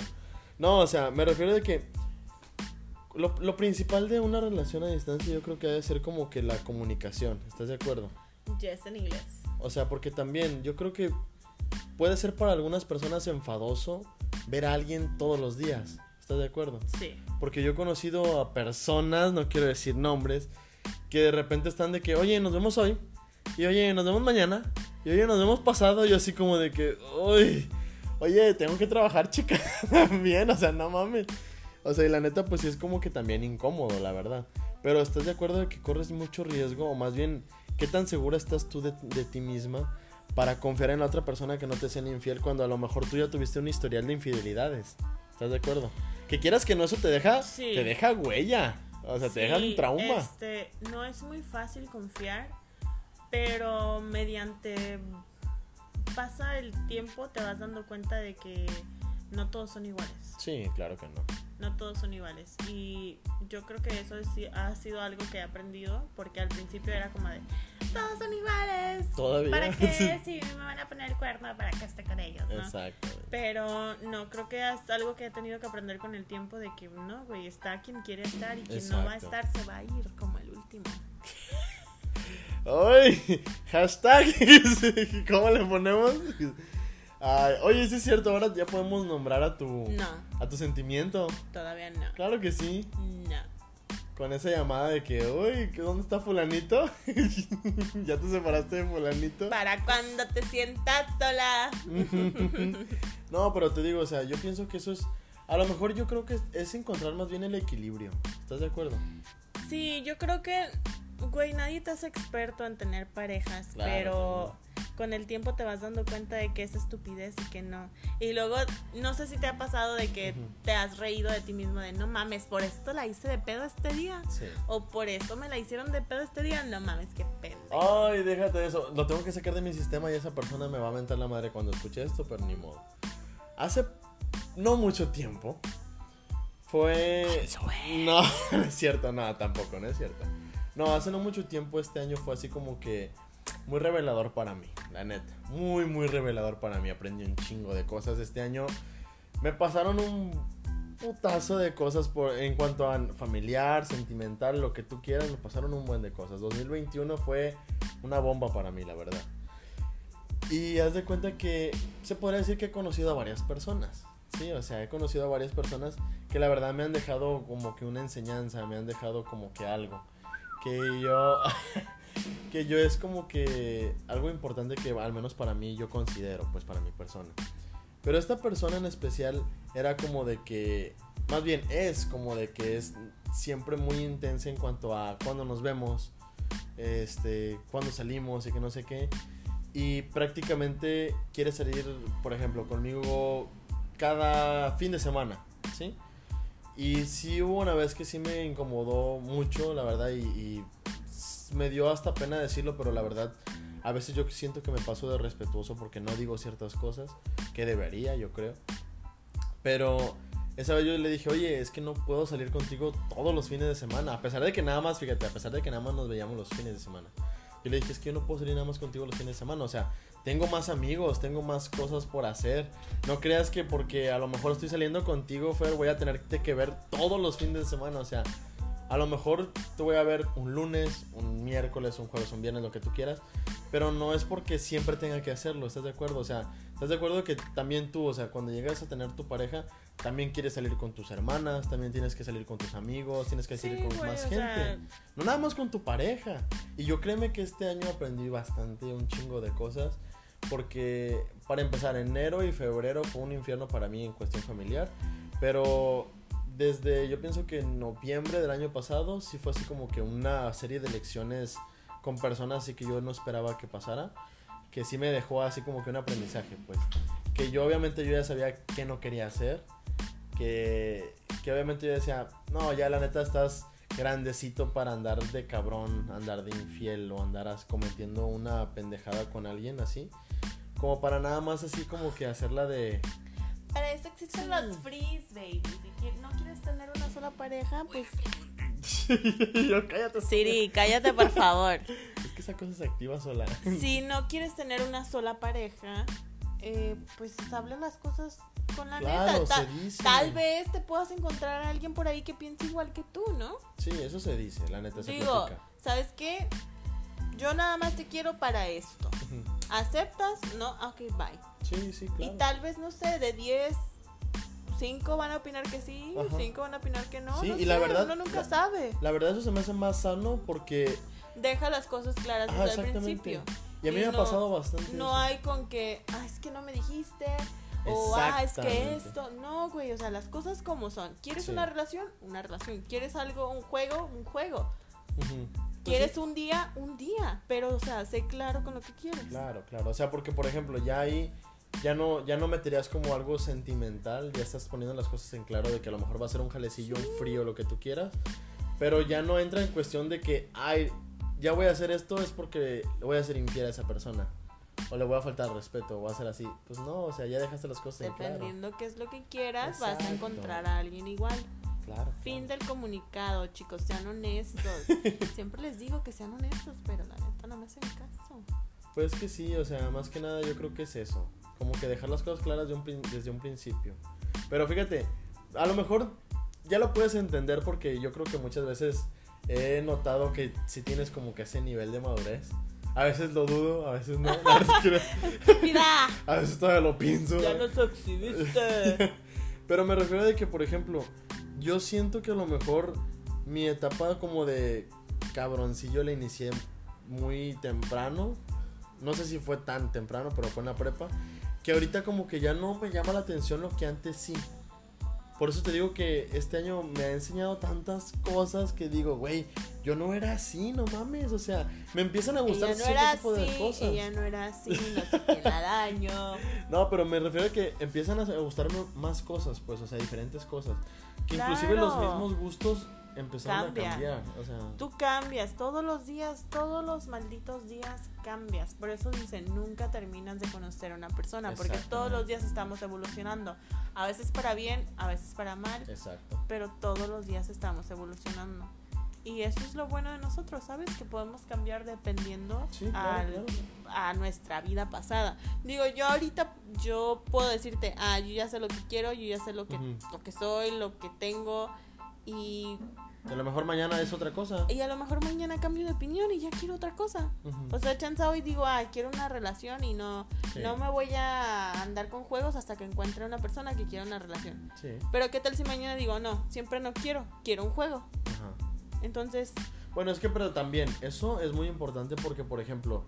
No, o sea, me refiero de que lo, lo principal de una relación a distancia yo creo que debe ser como que la comunicación, ¿estás de acuerdo? Yes en inglés. O sea, porque también yo creo que puede ser para algunas personas enfadoso ver a alguien todos los días, ¿estás de acuerdo? Sí. Porque yo he conocido a personas, no quiero decir nombres, que de repente están de que, oye, nos vemos hoy, y oye, nos vemos mañana, y oye, nos vemos pasado, y así como de que, uy, oye, tengo que trabajar, chica, también, o sea, no mames. O sea, y la neta, pues sí es como que también incómodo, la verdad. Pero ¿estás de acuerdo de que corres mucho riesgo? O más bien, ¿qué tan segura estás tú de, de ti misma para confiar en la otra persona que no te sean infiel cuando a lo mejor tú ya tuviste un historial de infidelidades? ¿Estás de acuerdo? Que quieras que no, eso te deja, Sí. te deja huella. O sea, te deja un trauma. Este, no es muy fácil confiar, pero mediante pasa el tiempo te vas dando cuenta de que no todos son iguales. Sí, claro que no. No todos son iguales. Y yo creo que eso es- ha sido algo que he aprendido, porque al principio era como de, todos son iguales. Todavía. ¿Para qué? Si me van a poner el cuerno, ¿para que esté con ellos? ¿no? Exacto. Pero no, creo que es algo que he tenido que aprender con el tiempo de que no, güey, está quien quiere estar y quien no va a Exacto. estar se va a ir como el último. ¡Ay! Hashtag. ¿Cómo le ponemos? Ay, oye, sí es cierto, ahora ya podemos nombrar a tu, No, a tu sentimiento. todavía no. Claro que sí. No. Con esa llamada de que, uy, ¿qué- ¿dónde está fulanito? ya te separaste de fulanito. Para cuando te sientas sola. no, pero te digo, o sea, yo pienso que eso es... A lo mejor yo creo que es encontrar más bien el equilibrio. ¿Estás de acuerdo? Sí, yo creo que, güey, nadie te hace experto en tener parejas, Claro pero con el tiempo te vas dando cuenta de que es estupidez y que no. Y luego, no sé si te ha pasado de que te has reído de ti mismo de, no mames, por esto la hice de pedo este día. Sí. O por eso me la hicieron de pedo este día. No mames, qué pendejo. Ay, déjate de eso. Lo tengo que sacar de mi sistema y esa persona me va a mentar la madre cuando escuche esto, pero ni modo. Hace no mucho tiempo fue. No, no es cierto, no, tampoco, no es cierto. No, hace no mucho tiempo este año fue así como que muy revelador para mí, la neta. Muy, muy revelador para mí. Aprendí un chingo de cosas este año. Me pasaron un putazo de cosas por, en cuanto a familiar, sentimental, lo que tú quieras. Me pasaron un buen de cosas. 2021 fue una bomba para mí, la verdad. Y haz de cuenta que se podría decir que he conocido a varias personas. Sí, o sea, he conocido a varias personas que la verdad me han dejado como que una enseñanza, me han dejado como que algo. Que yo, que yo es como que algo importante que al menos para mí yo considero, pues para mi persona. Pero esta persona en especial era como de que, más bien es como de que es siempre muy intensa en cuanto a cuando nos vemos, este, cuando salimos y que no sé qué. Y prácticamente quiere salir, por ejemplo, conmigo cada fin de semana, ¿sí? Y sí hubo una vez que sí me incomodó mucho, la verdad, y, y me dio hasta pena decirlo, pero la verdad, a veces yo siento que me paso de respetuoso porque no digo ciertas cosas que debería, yo creo. Pero esa vez yo le dije, oye, es que no puedo salir contigo todos los fines de semana, a pesar de que nada más, fíjate, a pesar de que nada más nos veíamos los fines de semana. Yo le dije, es que yo no puedo salir nada más contigo los fines de semana. O sea, tengo más amigos, tengo más cosas por hacer. No creas que porque a lo mejor estoy saliendo contigo, Fer, voy a tenerte que ver todos los fines de semana. O sea, a lo mejor te voy a ver un lunes, un miércoles, un jueves, un viernes, lo que tú quieras. Pero no es porque siempre tenga que hacerlo, ¿estás de acuerdo? O sea, ¿estás de acuerdo que también tú, o sea, cuando llegas a tener tu pareja, también quieres salir con tus hermanas, también tienes que salir con tus amigos, tienes que salir Sí, con güey, más gente. sea- No nada más con tu pareja. Y yo créeme que este año aprendí bastante, un chingo de cosas. Porque para empezar, enero y febrero fue un infierno para mí en cuestión familiar. Pero desde, yo pienso que en noviembre del año pasado, sí fue así como que una serie de lecciones con personas así que yo no esperaba que pasara. Que sí me dejó así como que un aprendizaje, pues. Que yo obviamente yo ya sabía qué no quería hacer. Que, que obviamente yo decía, no, ya la neta estás grandecito para andar de cabrón, andar de infiel o andar cometiendo una pendejada con alguien así. Como para nada más así como que hacerla de... Para eso existen los freeze, baby. Si no quieres tener una sola pareja, pues. Yo, cállate. Siri, cállate, por favor. Es que esa cosa se activa sola. Si no quieres tener una sola pareja, eh, pues habla las cosas con la Claro, neta. Ta- se dice. Tal vez te puedas encontrar a alguien por ahí que piense igual que tú, ¿no? Sí, eso se dice, la neta se Digo, platica. ¿sabes qué? Yo nada más te quiero para esto. ¿Aceptas? No, ok, bye. Sí, sí, claro. Y tal vez, no sé, de 10, 5 van a opinar que sí, Ajá. 5 van a opinar que no. Sí, no y la sé, verdad- Uno nunca la- sabe. La verdad eso se me hace más sano porque... Deja las cosas claras Ajá, desde el principio. Y a mí Y me ha no- pasado bastante No eso. hay con que, ah, es que no me dijiste. O, ah, es que esto. No, güey, o sea, las cosas como son. ¿Quieres Sí. una relación? Una relación. ¿Quieres algo, un juego? Un juego. Ujú. Pues ¿Quieres sí. un día? Un día. Pero, o sea, sé claro con lo que quieres. Claro, claro. O sea, porque por ejemplo, ya ahí ya no, ya no meterías como algo sentimental, ya estás poniendo las cosas en claro de que a lo mejor va a ser un jalecillo, un frío, lo que tú quieras. Pero ya no entra en cuestión de que, ay, ya voy a hacer esto es porque voy a ser infiel a esa persona. O le voy a faltar respeto, o voy a ser así. Pues no, o sea, ya dejaste las cosas en claro. Dependiendo qué es lo que quieras, vas a encontrar a alguien igual. Claro. Fin claro. del comunicado, chicos, sean honestos. Siempre les digo que sean honestos, pero la neta no me hacen caso. Pues que sí, o sea, más que nada yo creo que es eso. Como que dejar las cosas claras de un prin- desde un principio. Pero fíjate, a lo mejor ya lo puedes entender porque yo creo que muchas veces he notado que si tienes como que ese nivel de madurez. A veces lo dudo, a veces no. A veces, ¡Mira! a veces todavía lo pienso. Ya nos exhibiste. Pero me refiero de que, por ejemplo, yo siento que a lo mejor mi etapa como de cabroncillo la inicié muy temprano. No sé si fue tan temprano, pero fue en la prepa. Que ahorita como que ya no me llama la atención lo que antes sí. Por eso te digo que este año me ha enseñado tantas cosas que digo, güey, yo no era así, no mames. O sea, me empiezan a gustar no cierto tipo de así, cosas. ella no era así, no se la daño. No, pero me refiero a que empiezan a gustarme más cosas, pues, o sea, diferentes cosas. Inclusive los Claro. mismos gustos empezaron a cambiar. O sea, Tú cambias, todos los días, todos los malditos días cambias. Por eso dicen, nunca terminas de conocer a una persona, porque todos los días estamos evolucionando. A veces para bien, a veces para mal, exacto. pero todos los días estamos evolucionando. Y eso es lo bueno de nosotros, ¿sabes? Que podemos cambiar dependiendo Sí, claro, al- claro. A nuestra vida pasada. Digo, yo ahorita yo puedo decirte, ah, yo ya sé lo que quiero, yo ya sé lo que, lo que soy, lo que tengo y, A lo mejor mañana es otra cosa. y a lo mejor mañana cambio de opinión y ya quiero otra cosa. O sea, chance hoy digo, ah, quiero una relación y no, Sí. no me voy a andar con juegos hasta que encuentre una persona que quiera una relación. Sí. Pero qué tal si mañana digo, no, siempre no quiero, quiero un juego. Ajá. Entonces, Bueno, es que pero también eso es muy importante porque, por ejemplo,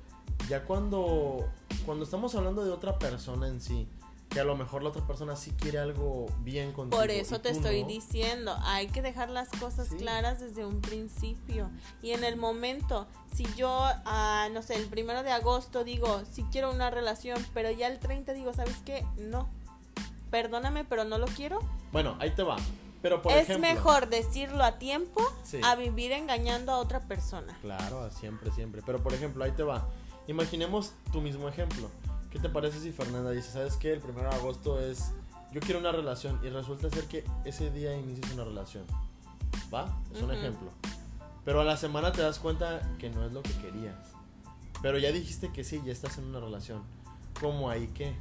ya cuando, cuando estamos hablando de otra persona en sí, que a lo mejor la otra persona sí quiere algo bien contigo. Por eso te estoy no, diciendo, hay que dejar las cosas Sí. claras desde un principio. Y en el momento, si yo, ah, no sé, el primero de agosto digo, si quiero una relación, pero ya el 30 digo, ¿sabes qué? No. Perdóname, pero no lo quiero. Bueno, ahí te va. Pero por es ejemplo. mejor decirlo a tiempo Sí. a vivir engañando a otra persona. Claro, siempre, siempre. Pero por ejemplo, ahí te va. Imaginemos tu mismo ejemplo. ¿Qué te parece si Fernanda dice, sabes qué? El 1 de agosto es, yo quiero una relación y resulta ser que ese día inicias una relación. ¿Va? Es un Ujú. ejemplo. Pero a la semana te das cuenta que no es lo que querías. Pero ya dijiste que sí, ya estás en una relación. ¿Cómo ahí qué?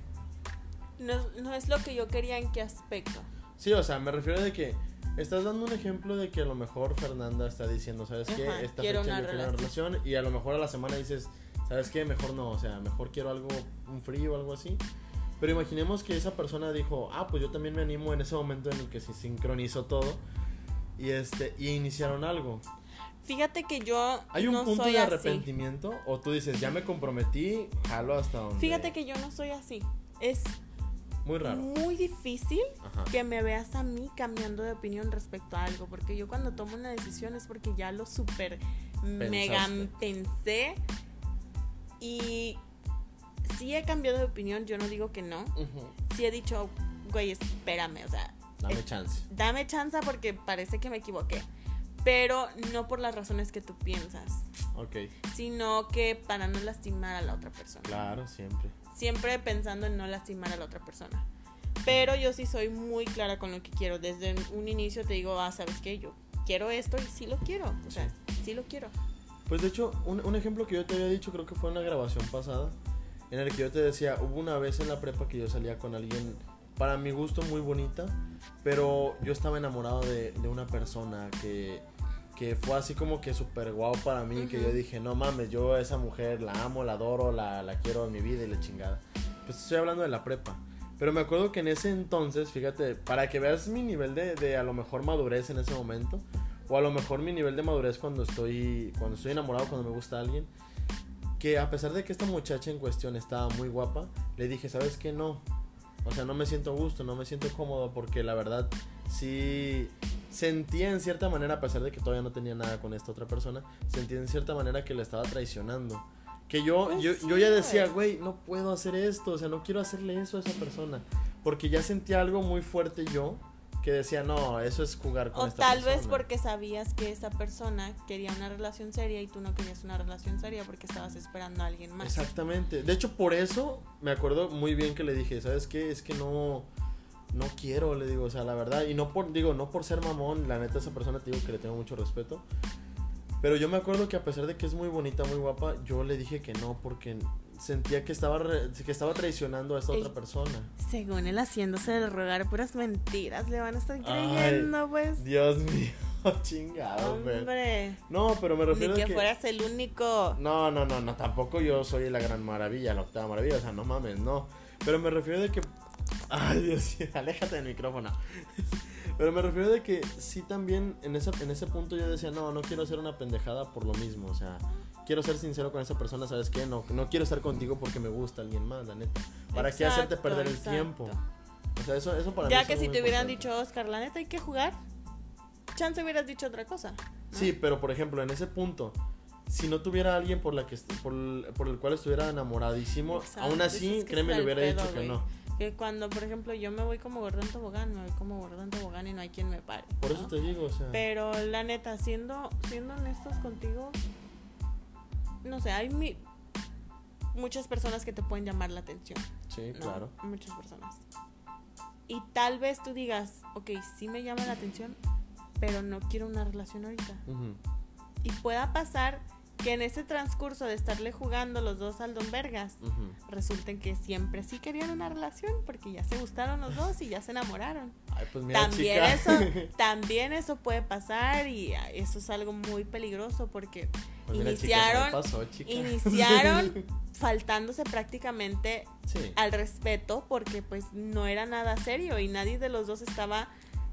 No, no es lo que yo quería en qué aspecto. Sí, o sea, me refiero de que estás dando un ejemplo de que a lo mejor Fernanda está diciendo, ¿sabes qué? Esta quiero fecha una yo quiero una relación y a lo mejor a la semana dices, ¿sabes qué? Mejor no, o sea, mejor quiero algo, un frío o algo así. Pero imaginemos que esa persona dijo, ah, pues yo también me animo en ese momento en el que se sincronizó todo y este y iniciaron algo. Fíjate que yo ¿Hay un no punto soy de así. arrepentimiento o tú dices, ya me comprometí, jalo hasta donde? Fíjate que yo no soy así. Es muy raro. muy difícil Ajá. que me veas a mí cambiando de opinión respecto a algo, porque yo cuando tomo una decisión es porque ya lo super mega pensé y sí he cambiado de opinión, yo no digo que no, Ujú. sí he dicho, güey, espérame, o sea, Dame es- chance. dame chance porque parece que me equivoqué, pero no por las razones que tú piensas, Ok, sino que para no lastimar a la otra persona. claro, siempre. siempre pensando en no lastimar a la otra persona. Pero yo sí soy muy clara con lo que quiero. Desde un inicio te digo, ah, ¿sabes qué? Yo quiero esto y sí lo quiero. O sea, sí lo quiero. Pues de hecho, un, un ejemplo que yo te había dicho, creo que fue una grabación pasada, en el que yo te decía, hubo una vez en la prepa que yo salía con alguien, para mi gusto muy bonita, pero yo estaba enamorado de, de una persona que, que fue así como que súper guau para mí, que yo dije, no mames, yo a esa mujer la amo, la adoro, la, la quiero en mi vida y la chingada. Pues estoy hablando de la prepa. Pero me acuerdo que en ese entonces, fíjate, para que veas mi nivel de, de a lo mejor madurez en ese momento, o a lo mejor mi nivel de madurez cuando estoy, cuando estoy enamorado, cuando me gusta alguien, que a pesar de que esta muchacha en cuestión estaba muy guapa, le dije, ¿sabes qué? No. O sea, no me siento a gusto, no me siento cómodo porque la verdad sí sentía en cierta manera, a pesar de que todavía no tenía nada con esta otra persona, sentía en cierta manera que le estaba traicionando. Que yo, Pues yo, sí, yo ya decía, güey, no puedo hacer esto, o sea, no quiero hacerle eso a esa persona. Porque ya sentía algo muy fuerte yo, que decía, no, eso es jugar con O esta tal vez persona". porque sabías que esa persona quería una relación seria y tú no querías una relación seria porque estabas esperando a alguien más. Exactamente. De hecho, por eso me acuerdo muy bien que le dije, ¿sabes qué? Es que no no quiero, le digo, o sea, la verdad, y no por digo, no por ser mamón, la neta esa persona te digo que le tengo mucho respeto. Pero yo me acuerdo que a pesar de que es muy bonita, muy guapa, yo le dije que no porque sentía que estaba re- que estaba traicionando a esta otra persona. Según él haciéndose de rogar puras mentiras, le van a estar Ay, creyendo, pues. Dios mío, chingado. Hombre, No, pero me ni refiero que a que fueras el único. No, no, no, no, tampoco yo soy la gran maravilla, la octava maravilla, o sea, no mames, no. Pero me refiero de que. Ay, Dios mío, aléjate del micrófono. Pero me refiero de que sí también en ese, en ese punto yo decía, no, no quiero hacer una pendejada por lo mismo, o sea, quiero ser sincero con esa persona, ¿sabes qué? No, no quiero estar contigo porque me gusta alguien más, la neta. ¿Para qué hacerte Exacto, perder el exacto. tiempo? O sea, eso, eso para mí Ya es que si te hubieran importante. dicho, Oscar, la neta hay que jugar, chance hubieras dicho otra cosa. ¿no? Sí, pero por ejemplo, en ese punto, si no tuviera alguien por la que por, el- por el cual estuviera enamoradísimo, Exacto, aún así, es que créeme, le el hubiera pedo, dicho que güey. no. Que cuando, por ejemplo, yo me voy como gordo en tobogán, me voy como gordo en tobogán y no hay quien me pare. Por ¿no? eso te digo, o sea. Pero la neta, siendo, siendo honestos contigo, no sé, hay mi- muchas personas que te pueden llamar la atención. Sí, ¿no? claro. Muchas personas. Y tal vez tú digas, ok, sí me llama la atención, pero no quiero una relación ahorita. Y pueda pasar que en ese transcurso de estarle jugando los dos al Don Vergas, Ujú. resulten que siempre sí querían una relación porque ya se gustaron los dos y ya se enamoraron. Ay, pues mira, También chica. eso, también eso puede pasar y eso es algo muy peligroso porque Pues mira, chica, iniciaron- me pasó, iniciaron faltándose prácticamente sí. al respeto porque pues no era nada serio y nadie de los dos estaba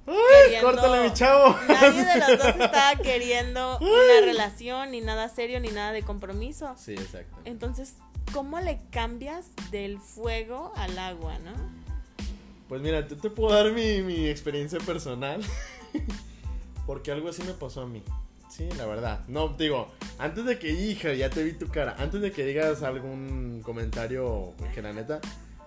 ¡Ay, queriendo- córtale, mi chavo! nadie de los dos estaba queriendo una relación ni nada serio ni nada de compromiso. Sí, exacto. Entonces, ¿cómo le cambias del fuego al agua, no? Pues mira, te, te puedo dar mi, mi experiencia personal. Porque algo así me pasó a mí. Sí, la verdad. No, digo, antes de que, hija, ya te vi tu cara. Antes de que digas algún comentario que la neta,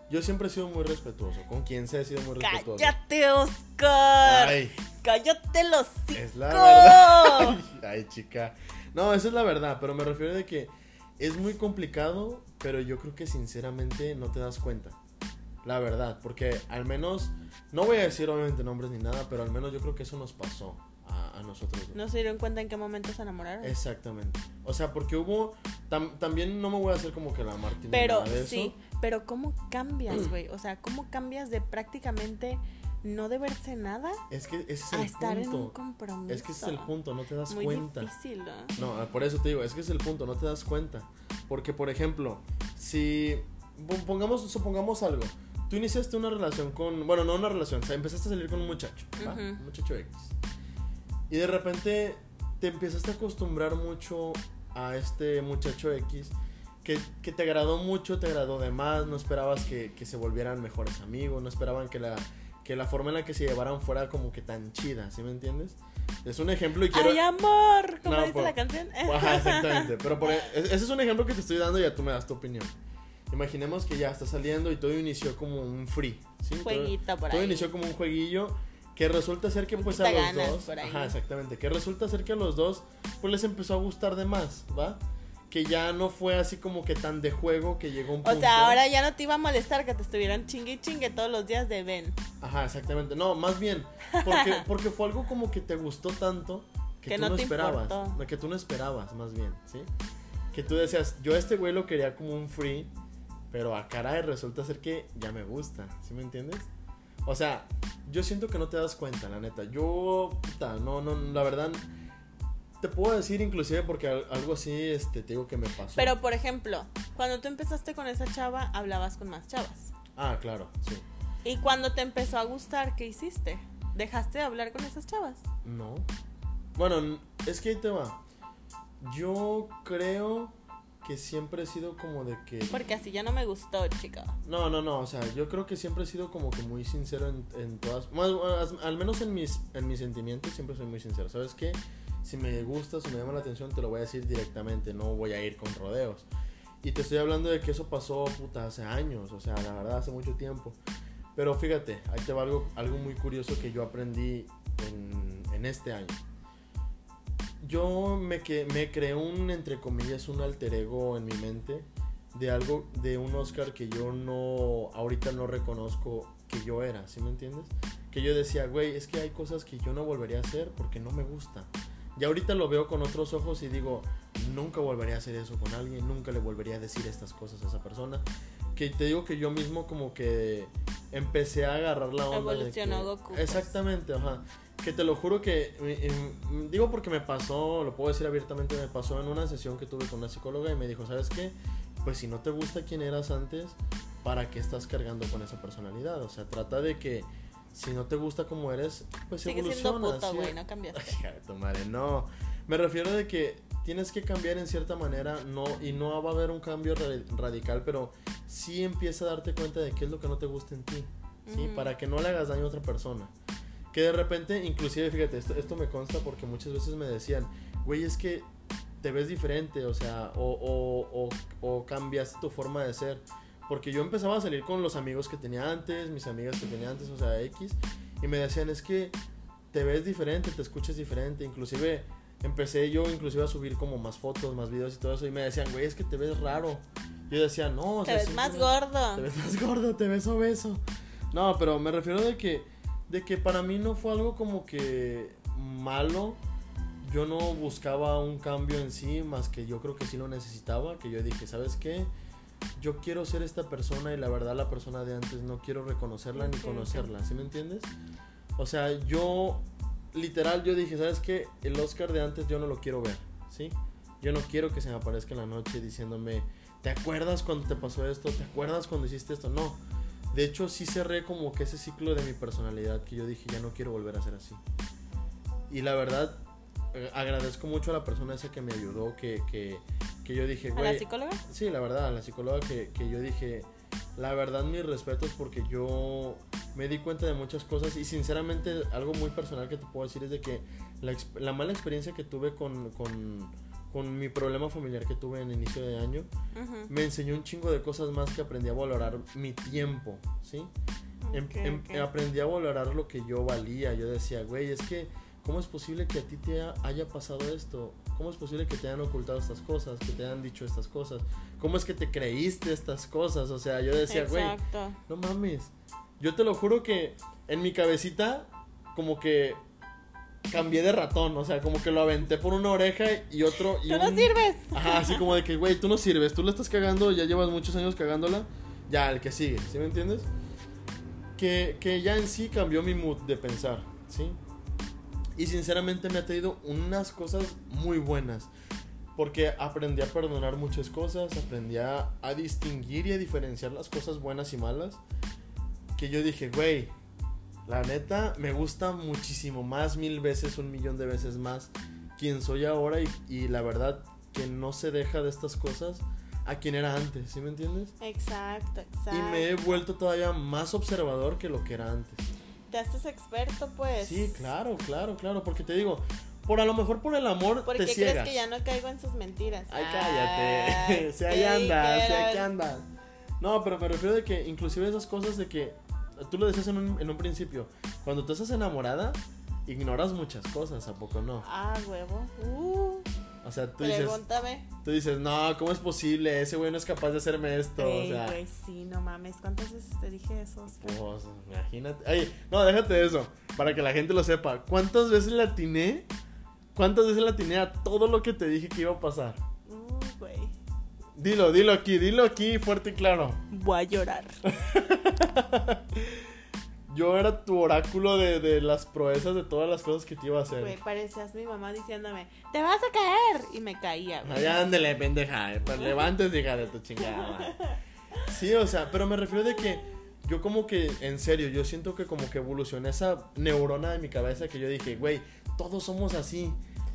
yo siempre he sido muy respetuoso. Con quien sea he sido muy respetuoso. ¡Cállate, Oscar! Ay, ¡Cállate los es la verdad. ay, chica. No, esa es la verdad, pero me refiero de que es muy complicado, pero yo creo que sinceramente no te das cuenta. La verdad, porque al menos, no voy a decir obviamente nombres ni nada, pero al menos yo creo que eso nos pasó a, a nosotros. dos. ¿No se dieron cuenta en qué momento se enamoraron? Exactamente. O sea, porque hubo, tam- también no me voy a hacer como que la Martín. ni Pero de eso. sí, pero ¿cómo cambias, güey? O sea, ¿cómo cambias de prácticamente no de verse nada Es que ese es a el estar en un punto. compromiso? Es que ese es el punto, no te das Muy cuenta. difícil, ¿no? No, ah, por eso te digo, es que es el punto, no te das cuenta. Porque, por ejemplo, si pon- pongamos, supongamos algo, tú iniciaste una relación con, bueno, no una relación, o sea, empezaste a salir con un muchacho, ¿va? Ujú. Un muchacho X. Y de repente te empezaste a acostumbrar mucho a este muchacho X que, que te agradó mucho, te agradó de más, no esperabas que, que se volvieran mejores amigos, no esperaban que la, que la forma en la que se llevaran fuera como que tan chida, ¿sí me entiendes? Es un ejemplo y quiero... ¡Ay, amor! ¿Cómo No, dice por- la canción? Ajá, exactamente. Pero por, e- ese es un ejemplo que te estoy dando y ya tú me das tu opinión. Imaginemos que ya está saliendo y todo inició como un free. ¿sí? Todo- Jueguito por todo ahí. inició como un jueguillo que resulta ser que pues a los dos, por ahí. ajá, exactamente, que resulta ser que a los dos pues les empezó a gustar de más, ¿va? Que ya no fue así como que tan de juego que llegó un O punto. sea, ahora ya no te iba a molestar que te estuvieran chingue y chingue todos los días de ven. Ajá, exactamente. No, más bien porque porque fue algo como que te gustó tanto que, Que tú no no, te esperabas, importó. que tú no esperabas, más bien, ¿sí? Que tú decías, yo a este güey lo quería como un free, pero a caray resulta ser que ya me gusta, ¿sí me entiendes? O sea, yo siento que no te das cuenta, la neta. Yo, puta, no, no, la verdad, te puedo decir inclusive porque al- algo así, este, te digo que me pasó. Pero, por ejemplo, cuando tú empezaste con esa chava, hablabas con más chavas. Ah, claro, sí. Y cuando te empezó a gustar, ¿qué hiciste? ¿Dejaste de hablar con esas chavas? No. Bueno, es que ahí te va. Yo creo que siempre he sido como de que... Porque así ya no me gustó, chica. No, no, no, o sea, yo creo que siempre he sido como que muy sincero en, en todas... Más, al menos en mis, en mis sentimientos siempre soy muy sincero. ¿Sabes qué? Si me gusta, si me llama la atención, te lo voy a decir directamente, no voy a ir con rodeos. Y te estoy hablando de que eso pasó, puta, hace años, o sea, la verdad, hace mucho tiempo. Pero fíjate, ahí te va algo, algo muy curioso que yo aprendí en, en este año. Yo me, que, me creé un, entre comillas, un alter ego en mi mente de algo, de un Oscar que yo no, ahorita no reconozco que yo era, ¿sí me entiendes? Que yo decía, güey, es que hay cosas que yo no volvería a hacer porque no me gusta. Y ahorita lo veo con otros ojos y digo, nunca volvería a hacer eso con alguien, nunca le volvería a decir estas cosas a esa persona. Que te digo que yo mismo como que empecé a agarrar la onda. Evolucionó que- Goku, pues. Exactamente, ajá. Que te lo juro que, mm, mm, digo porque me pasó, lo puedo decir abiertamente, me pasó en una sesión que tuve con una psicóloga y me dijo, ¿sabes qué? Pues si no te gusta quién eras antes, ¿para qué estás cargando con esa personalidad? O sea, trata de que si no te gusta como eres, pues Sigue siendo evoluciona. puto, ¿sí? güey, no cambiaste. Madre, no. Me refiero de que tienes que cambiar en cierta manera, no, y no va a haber un cambio ra- radical, pero sí empieza a darte cuenta de qué es lo que no te gusta en ti, ¿sí? Ujú. Para que no le hagas daño a otra persona. Que de repente, inclusive, fíjate, esto, esto me consta porque muchas veces me decían, güey, es que te ves diferente, o sea, o, o, o, o cambiaste tu forma de ser. Porque yo empezaba a salir con los amigos que tenía antes, mis amigas que tenía antes, o sea, X, y me decían, es que te ves diferente, te escuchas diferente, inclusive empecé yo inclusive a subir como más fotos, más videos y todo eso, y me decían, güey, es que te ves raro. Yo decía, no, o Te ves más gordo. te ves más gordo, te ves obeso. No, pero me refiero de que, de que para mí no fue algo como que malo. Yo no buscaba un cambio en sí, más que yo creo que sí lo necesitaba. Que yo dije, ¿sabes qué? Yo quiero ser esta persona y la verdad la persona de antes no quiero reconocerla ni conocerla, ¿sí me entiendes? O sea, yo, literal, yo dije, ¿sabes qué? El Oscar de antes yo no lo quiero ver, ¿sí? Yo no quiero que se me aparezca en la noche diciéndome, ¿te acuerdas cuando te pasó esto? ¿Te acuerdas cuando hiciste esto? No. De hecho, sí cerré como que ese ciclo de mi personalidad que yo dije, ya no quiero volver a ser así. Y la verdad, eh, agradezco mucho a la persona esa que me ayudó, que, que, que yo dije, ¿A la güey, psicóloga? Sí, la verdad, a la psicóloga que, que yo dije, la verdad mis respetos porque yo me di cuenta de muchas cosas y sinceramente algo muy personal que te puedo decir es de que la, mala experiencia que tuve con, con, con mi problema familiar que tuve en inicio de año me enseñó un chingo de cosas más que aprendí a valorar mi tiempo, ¿sí? Em- em- aprendí a valorar lo que yo valía. Yo decía, güey, es que, ¿cómo es posible que a ti te ha- haya pasado esto? ¿Cómo es posible que te hayan ocultado estas cosas? Que te hayan dicho estas cosas? ¿Cómo es que te creíste estas cosas? O sea, yo decía, güey, no mames. Yo te lo juro que en mi cabecita, como que cambié de ratón. O sea, como que lo aventé por una oreja y otro. Y ¡Tú no un- sirves! Ajá, así como de que, güey, tú no sirves, tú la estás cagando, ya llevas muchos años cagándola, ya, el que sigue, ¿sí me entiendes? Que, que ya en sí cambió mi mood de pensar, ¿sí? Y sinceramente me ha traído unas cosas muy buenas. Porque aprendí a perdonar muchas cosas, aprendí a, a distinguir y a diferenciar las cosas buenas y malas. que yo dije, güey, la neta me gusta muchísimo más, mil veces, un millón de veces más quien soy ahora y, y la verdad que no se deja de estas cosas a quien era antes, ¿sí me entiendes? Exacto, exacto. Y me he vuelto todavía más observador que lo que era antes. Te haces experto, pues. Sí, claro, claro, claro, porque te digo, por a lo mejor por el amor ¿Por te qué ciegas. crees que ya no caigo en sus mentiras? Ay, cállate. Ay, si ahí ¿qué andas, si dijeron? aquí andas. No, pero me refiero de que inclusive esas cosas de que tú lo decías en un, en un principio, cuando tú estás enamorada, ignoras muchas cosas, ¿a poco no? Ah, huevo. Uh, O sea, tú dices, pregúntame. tú dices, no, ¿cómo es posible? Ese güey no es capaz de hacerme esto. Ey, o sea, güey, sí, no mames. ¿Cuántas veces te dije eso? Pues, imagínate. Ay, no, déjate eso, para que la gente lo sepa. ¿Cuántas veces le atiné? ¿Cuántas veces le atiné a todo lo que te dije que iba a pasar? Uh, güey. Dilo, dilo aquí, dilo aquí, fuerte y claro. Voy a llorar. Yo era tu oráculo de, de las proezas de todas las cosas que te iba a hacer. Güey, parecías mi mamá diciéndome, te vas a caer. Y me caía, güey. Allá ándele, pendeja. eh, Pues levantes, hija de tu chingada. Sí, o sea, pero me refiero de que yo como que, en serio, yo siento que como que evolucioné esa neurona de mi cabeza que yo dije, güey, todos somos así.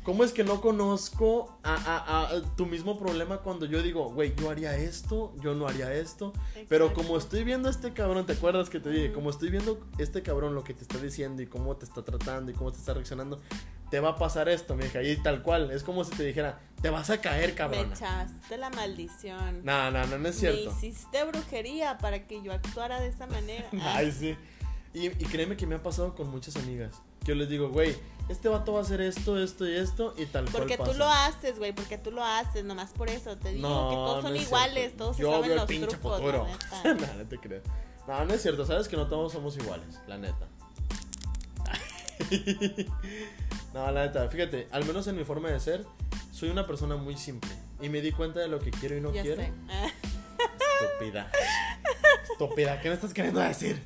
¿Cómo es que no conozco a, a- a tu mismo problema cuando yo digo, güey, yo haría esto, yo no haría esto? Pero como estoy viendo a este cabrón, ¿te acuerdas que te dije? Como estoy viendo este cabrón lo que te está diciendo y cómo te está tratando y cómo te está reaccionando, te va a pasar esto, mi hija. Y tal cual, es como si te dijera, te vas a caer, Me cabrón. echaste la maldición. No, no, no, no es cierto. Me hiciste brujería para que yo actuara de esa manera. Ah, Ay, sí. Y, y créeme que me ha pasado con muchas amigas. Yo les digo, güey, este vato va a hacer esto, esto y esto y tal Porque cual tú pasa. lo haces, güey, porque tú lo haces, nomás por eso. Te digo No, que todos son es iguales, todos se Yo saben veo el los pinche trucos, futuro. la neta. no, no te creo. No, no es cierto. Sabes que no todos somos iguales, la neta. no, la neta, fíjate, al menos en mi forma de ser, soy una persona muy simple. Y me di cuenta de lo que quiero y no ya quiero. sé. Estúpida. Estúpida, ¿qué me estás queriendo decir?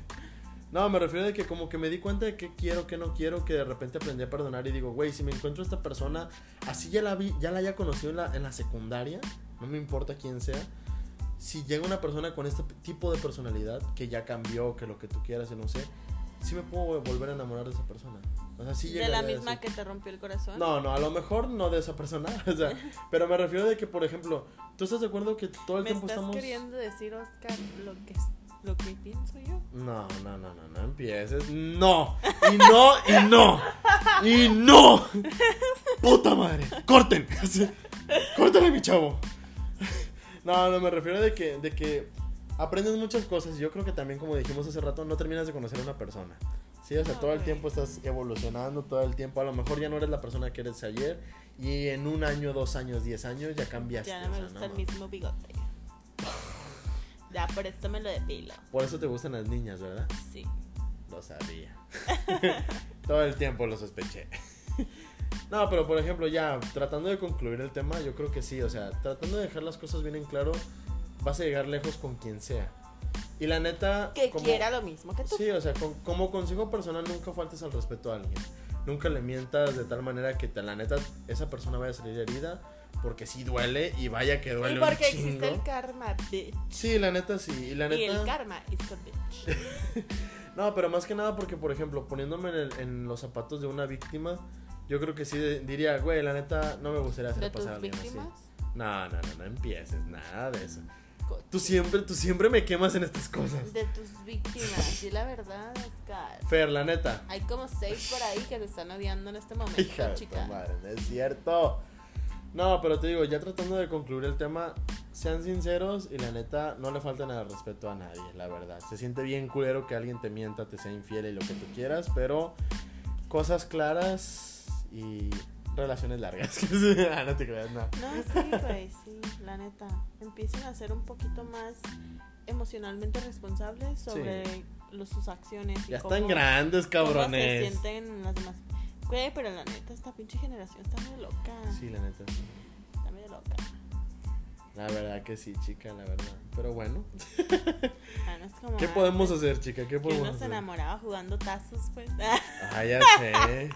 No, me refiero de que como que me di cuenta de qué quiero, qué no quiero, que de repente aprendí a perdonar y digo, güey, si me encuentro a esta persona, así ya la vi, ya la haya conocido en la, en la secundaria, no me importa quién sea. Si llega una persona con este tipo de personalidad, que ya cambió, que lo que tú quieras, y no sé, sí me puedo volver a enamorar de esa persona. O sea, sí de la misma que te rompió el corazón. no, no, a lo mejor no de esa persona. O sea, pero me refiero de que, por ejemplo, ¿tú estás de acuerdo que todo el ¿Me tiempo estás estamos. queriendo decir, Oscar, lo que, lo que pienso yo? No, no, no, no, no empieces. No, y no, y no, y no. Puta madre, corten. Córtale, mi chavo. No, no, me refiero de que, de que aprendes muchas cosas. Yo creo que también, como dijimos hace rato, no terminas de conocer a una persona. Sí, o sea, todo el tiempo estás evolucionando, todo el tiempo. A lo mejor ya no eres la persona que eres ayer. Y en un año, dos años, diez años ya cambiaste. Ya no me o sea, gusta no el mismo bigote. Ya, por esto me lo depilo. Por eso te gustan las niñas, ¿verdad? Sí. Lo sabía. Todo el tiempo lo sospeché. No, pero por ejemplo, ya tratando de concluir el tema, yo creo que sí, o sea, tratando de dejar las cosas bien en claro, vas a llegar lejos con quien sea. Y la neta... Que como- quiera lo mismo que tú. Sí, o sea, con- como consejo personal, nunca faltes al respeto a alguien. Nunca le mientas de tal manera que te, la neta esa persona vaya a salir herida, porque sí duele y vaya que duele y un porque chingo. existe el karma, bitch. Sí, la neta sí, y la neta... Y el karma is a bitch. No, pero más que nada porque, por ejemplo, poniéndome en, el- en los zapatos de una víctima, yo creo que sí diría, güey, la neta, no me gustaría hacer ¿De tus pasar a alguien víctimas? así. No, no, no, no empieces, nada de eso. Tú siempre, tú siempre me quemas en estas cosas. De tus víctimas. Y la verdad, Oscar. Fer, la neta. Hay como seis por ahí que te están odiando en este momento, Hija de tu chica. madre, no es cierto. No, pero te digo, ya tratando de concluir el tema, sean sinceros y la neta, no le falten al respeto a nadie, la verdad. Se siente bien culero que alguien te mienta, te sea infiel y lo que tú quieras, pero cosas claras y relaciones largas. Ah, no te creas, no. No, sí, güey, sí, la neta. Empiecen a ser un poquito más emocionalmente responsables sobre los- sus acciones. y Ya cómo- están grandes, cómo se cabrones. sienten las demás. Güey, pero la neta, esta pinche generación está medio loca. Sí, la neta. sí. Está medio loca. La verdad que sí, chica, la verdad. Pero bueno, Ah, no es como ¿qué antes, podemos hacer, chica? ¿Qué podemos uno se hacer? enamoraba jugando tazos, pues. Ah, ya sé.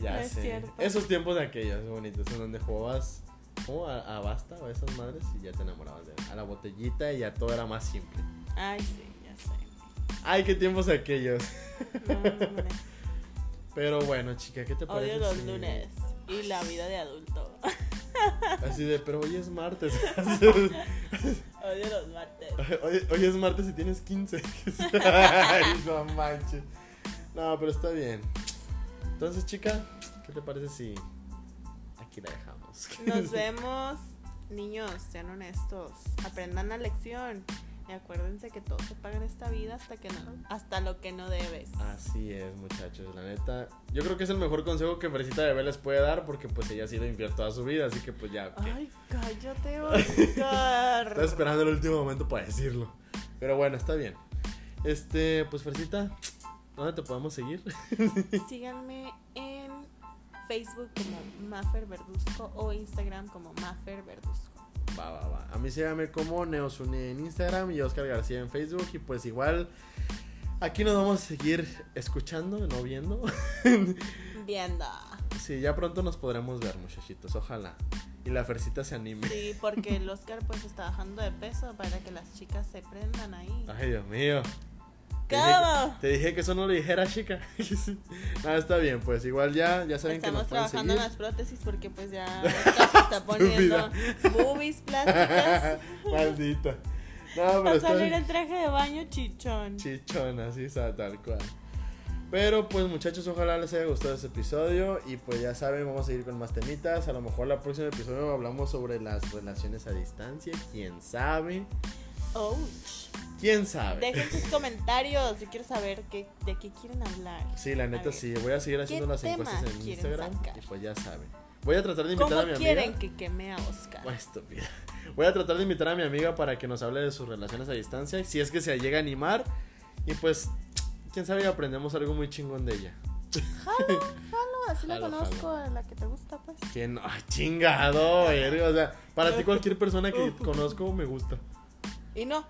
Ya No es sé. cierto. Esos tiempos de aquellos bonitos en donde jugabas ¿cómo? A, a basta o a esas madres y ya te enamorabas de A la botellita y ya todo era más simple. Ay, sí, ya sé. Ay, qué tiempos aquellos. No, hombre. Pero bueno, chica, ¿qué te parece? Odio los si- lunes y la vida de adulto. Así de, pero hoy es martes. Odio los martes. hoy, hoy es martes y tienes 15. Ay, no manches. No, pero está bien. Entonces, chica, ¿qué te parece si aquí la dejamos? Nos vemos. Niños, sean honestos. Aprendan la lección. Y acuérdense que todo se paga en esta vida hasta que no, hasta lo que no debes. Así es, muchachos, la neta. Yo creo que es el mejor consejo que Fresita Bebé les puede dar porque pues ella ha sido infiel toda su vida, así que pues ya. ¿qué? Ay, cállate, Oscar. Estaba esperando el último momento para decirlo. Pero bueno, está bien. Este, pues Fresita, ¿dónde te podemos seguir? Síganme en Facebook como Maffer Verduzco o Instagram como Maffer Verduzco. Va, va, va. A mí síganme como Neosune en Instagram y Oscar García en Facebook. Y pues igual, aquí nos vamos a seguir escuchando, no viendo. Viendo. Sí, ya pronto nos podremos ver, muchachitos, ojalá. Y la Fercita se anime. Sí, porque el Oscar pues está bajando de peso para que las chicas se prendan ahí. Ay, Dios mío. Te dije, que, te dije que eso no lo dijera, chica. ah, está bien, pues igual ya, ya saben que Estamos nos pueden trabajando en las prótesis porque pues ya se está poniendo boobies plásticas. Maldita. No, pero Para está salir bien. en traje de baño chichón. Chichona, así está, tal cual. Pero pues muchachos, ojalá les haya gustado este episodio y pues ya saben, vamos a seguir con más temitas. A lo mejor la próxima episodio hablamos sobre las relaciones a distancia, quién sabe. Ouch. ¿Quién sabe? Dejen sus comentarios. Yo quiero saber qué, de qué quieren hablar. Sí, la neta sí, voy a seguir haciendo ¿qué las encuestas en quieren Instagram sacar? y pues ya saben. Voy a tratar de invitar ¿Cómo a mi quieren amiga. que queme a Oscar? Ay, estúpida. Voy a tratar de invitar a mi amiga para que nos hable de sus relaciones a distancia, si es que se llega a animar. Y pues, quién sabe, aprendemos algo muy chingón de ella. Jalo, jalo, así la conozco, a la que te gusta, pues. ¿Quién? Ay, chingado, O sea, para ti cualquier persona que conozco me gusta. Y no,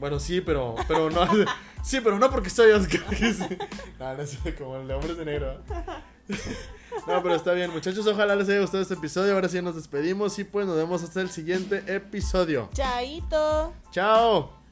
Bueno, sí, pero, pero no. Sí, pero no porque soy Oscar. No, no es como el de hombres de negro. No, pero está bien, muchachos. Ojalá les haya gustado este episodio. Ahora sí nos despedimos y pues nos vemos hasta el siguiente episodio. chaito. Chao.